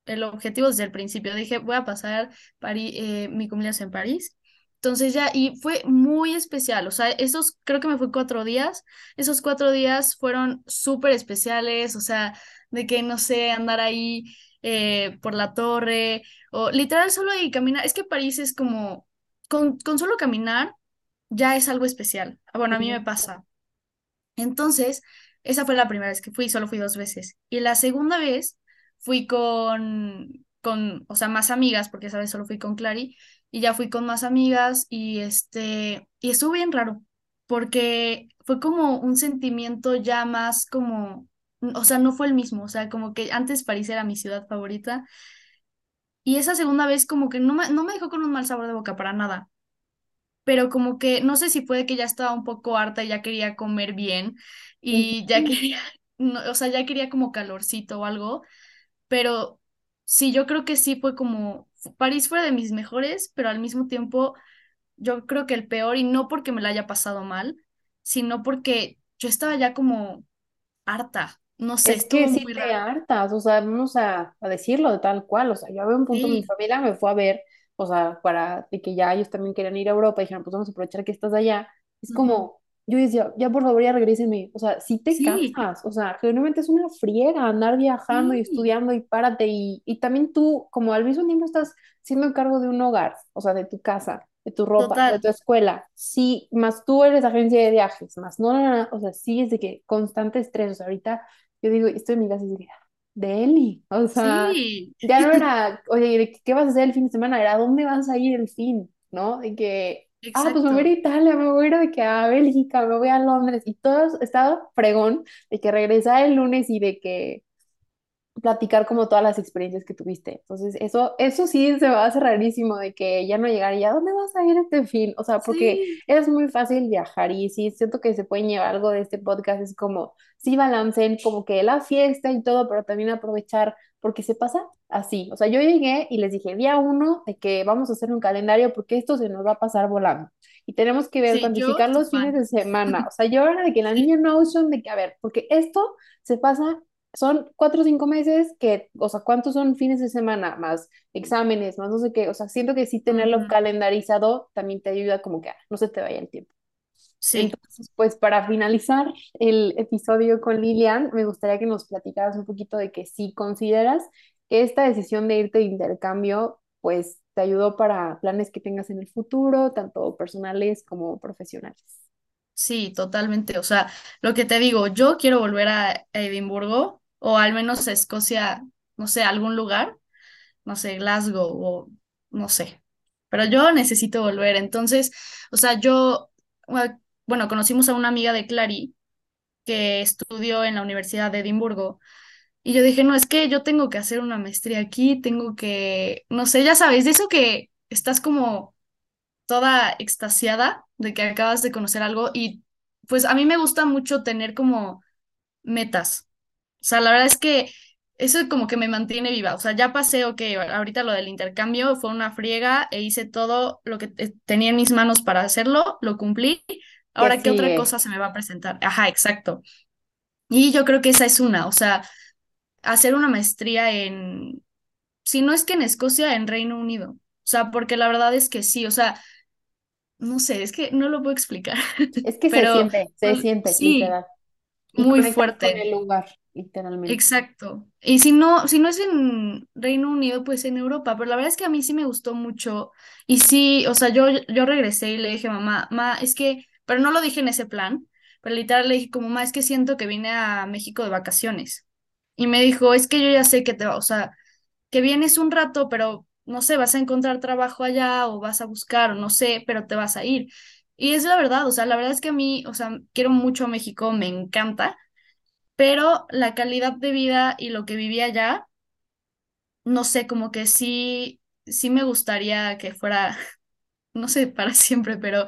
el objetivo desde el principio. Dije, voy a pasar Parí- eh, mi cumpleaños en París. Entonces ya, y fue muy especial, o sea, esos creo que me fue cuatro días, esos cuatro días fueron súper especiales, o sea, de que, no sé, andar ahí eh, por la torre, o literal solo y caminar, es que París es como, con, con solo caminar ya es algo especial. Ah, Bueno, a mí me pasa. Entonces, esa fue la primera vez que fui, solo fui dos veces. Y la segunda vez fui con, con, o sea, más amigas, porque esa vez solo fui con Clary, y ya fui con más amigas y este, y estuvo bien raro, porque fue como un sentimiento ya más como, o sea, no fue el mismo, o sea, como que antes París era mi ciudad favorita, y esa segunda vez como que no me, no me dejó con un mal sabor de boca para nada pero como que no sé si fue que ya estaba un poco harta y ya quería comer bien y ya quería, no, o sea, ya quería como calorcito o algo, pero sí, yo creo que sí fue como, París fue de mis mejores, pero al mismo tiempo yo creo que el peor y no porque me la haya pasado mal, sino porque yo estaba ya como harta, no sé, Es que sí muy te hartas, o sea, vamos a, a decirlo de tal cual, o sea, yo había un punto, mi familia me fue a ver, o sea, para de que ya ellos también querían ir a Europa, y dijeron, pues vamos a aprovechar que estás allá, es como, yo decía, ya por favor ya regrésenme, o sea, sí te Sí, cansas, o sea, generalmente es una friega andar viajando y sí, estudiando y párate, y, y también tú, como al mismo tiempo estás siendo cargo de un hogar, o sea, de tu casa, de tu ropa, de total, tu escuela, sí, más tú eres agencia de viajes, más no, no, no, o sea, sí es de que constante estrés, o sea, ahorita yo digo, estoy en mi casa y digo, de Eli, o sea, sí, ya no era, oye, ¿de ¿qué vas a hacer el fin de semana? Era, ¿dónde vas a ir el fin? ¿No? De que, ah, pues me voy a ir a. Italia, me voy a ir de que a Bélgica, me voy a Londres, y todo estaba fregón de que regresara el lunes y de que platicar como todas las experiencias que tuviste. Entonces, eso, eso sí se va a hacer rarísimo de que ya no llegar y ya, ¿dónde vas a ir este fin? O sea, porque Sí, es muy fácil viajar y sí, siento que se pueden llevar algo de este podcast, es como, sí balancen como que la fiesta y todo, pero también aprovechar, porque se pasa así. O sea, yo llegué y les dije, día uno, de que vamos a hacer un calendario porque esto se nos va a pasar volando. Y tenemos que ver, sí, cuantificar los fines de semana. O sea, yo era de que la niña Notion, de que, a ver, porque esto se pasa son cuatro o cinco meses que, o sea, ¿cuántos son fines de semana? Más exámenes, más no sé qué. O sea, siento que sí tenerlo Ujú, calendarizado también te ayuda como que ah, no se te vaya el tiempo. Sí, Entonces, pues para finalizar el episodio con Lilian, me gustaría que nos platicaras un poquito de que si consideras que esta decisión de irte de intercambio, pues te ayudó para planes que tengas en el futuro, tanto personales como profesionales. sí, totalmente. O sea, lo que te digo, yo quiero volver a Edimburgo o al menos Escocia, no sé, algún lugar, no sé, Glasgow o no sé. Pero yo necesito volver. Entonces, o sea, yo, bueno, bueno, conocimos a una amiga de Clary que estudió en la Universidad de Edimburgo. Y yo dije, no, es que yo tengo que hacer una maestría aquí, tengo que, no sé, ya sabes, de eso que estás como toda extasiada de que acabas de conocer algo y pues a mí me gusta mucho tener como metas. Sea, la verdad es que eso como que me mantiene viva. O sea, ya pasé, ok, ahorita lo del intercambio fue una friega e hice todo lo que te- tenía en mis manos para hacerlo, lo cumplí. ¿Qué Ahora, ¿qué otra cosa se me va a presentar? Ajá, exacto. Y yo creo que esa es una, o sea, hacer una maestría en, si no es que en Escocia, en Reino Unido. O sea, porque la verdad es que sí, o sea, no sé, es que no lo puedo explicar, Es que se siente, se siente, sí, literal. Y muy conectas con fuerte. el lugar, literalmente. Exacto. Y si no, si no es en Reino Unido, pues en Europa. Pero la verdad es que a mí sí me gustó mucho. Y sí, o sea, yo, yo regresé y le dije, mamá, ma, es que, pero no lo dije en ese plan, pero literal le dije como, mamá, es que siento que vine a México de vacaciones. Y me dijo, es que yo ya sé que te va, o sea, que vienes un rato, pero no sé, vas a encontrar trabajo allá o vas a buscar, o no sé, pero te vas a ir. Y es la verdad, o sea, la verdad es que a mí, o sea, quiero mucho México, me encanta pero la calidad de vida y lo que vivía allá, no sé, como que sí, sí me gustaría que fuera, no sé, para siempre, pero,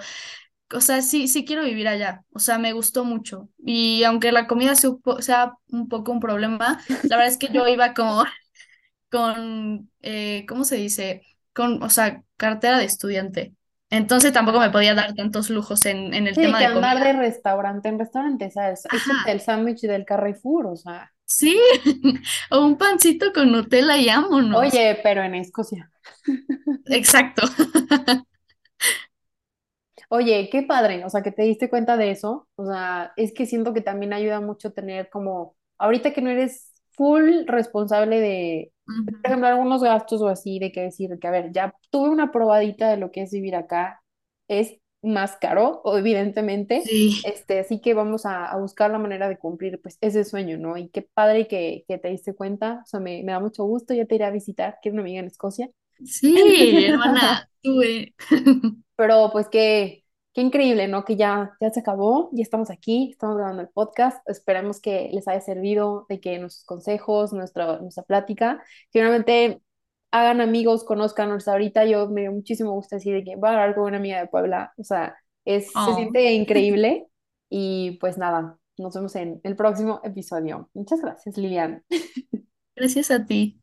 o sea, sí, sí quiero vivir allá, o sea, me gustó mucho. Y aunque la comida sea un poco un problema, la verdad es que yo iba como con, eh, ¿cómo se dice? Con, o sea, cartera de estudiante. Entonces tampoco me podía dar tantos lujos en, en el Sí, tema que de andar de restaurante en restaurante, ¿sabes? Échate el sándwich del Carrefour, o sea. sí, o un pancito con Nutella y vámonos. Oye, pero en Escocia. Exacto. Oye, qué padre, o sea, que te diste cuenta de eso. O sea, es que siento que también ayuda mucho tener como, ahorita que no eres full responsable de, por Ujú. ejemplo, algunos gastos o así, de que decir que, a ver, ya tuve una probadita de lo que es vivir acá, es más caro, evidentemente, Sí, este, así que vamos a, a buscar la manera de cumplir, pues, ese sueño, ¿no? Y qué padre que, que te diste cuenta, o sea, me, me da mucho gusto, ya te iré a visitar, quiero una amiga en Escocia. sí, hermana, tuve. Pero pues qué, qué increíble, ¿no? Que ya, ya se acabó, ya estamos aquí, estamos grabando el podcast. Esperemos que les haya servido, de que nuestros consejos, nuestra, nuestra plática, finalmente hagan amigos, conozcanos. Ahorita yo me dio muchísimo gusto decir de que voy a hablar con una amiga de Puebla. O sea, es, se Oh, siente increíble. Y pues nada, nos vemos en el próximo episodio. Muchas gracias, Lilian. gracias a ti.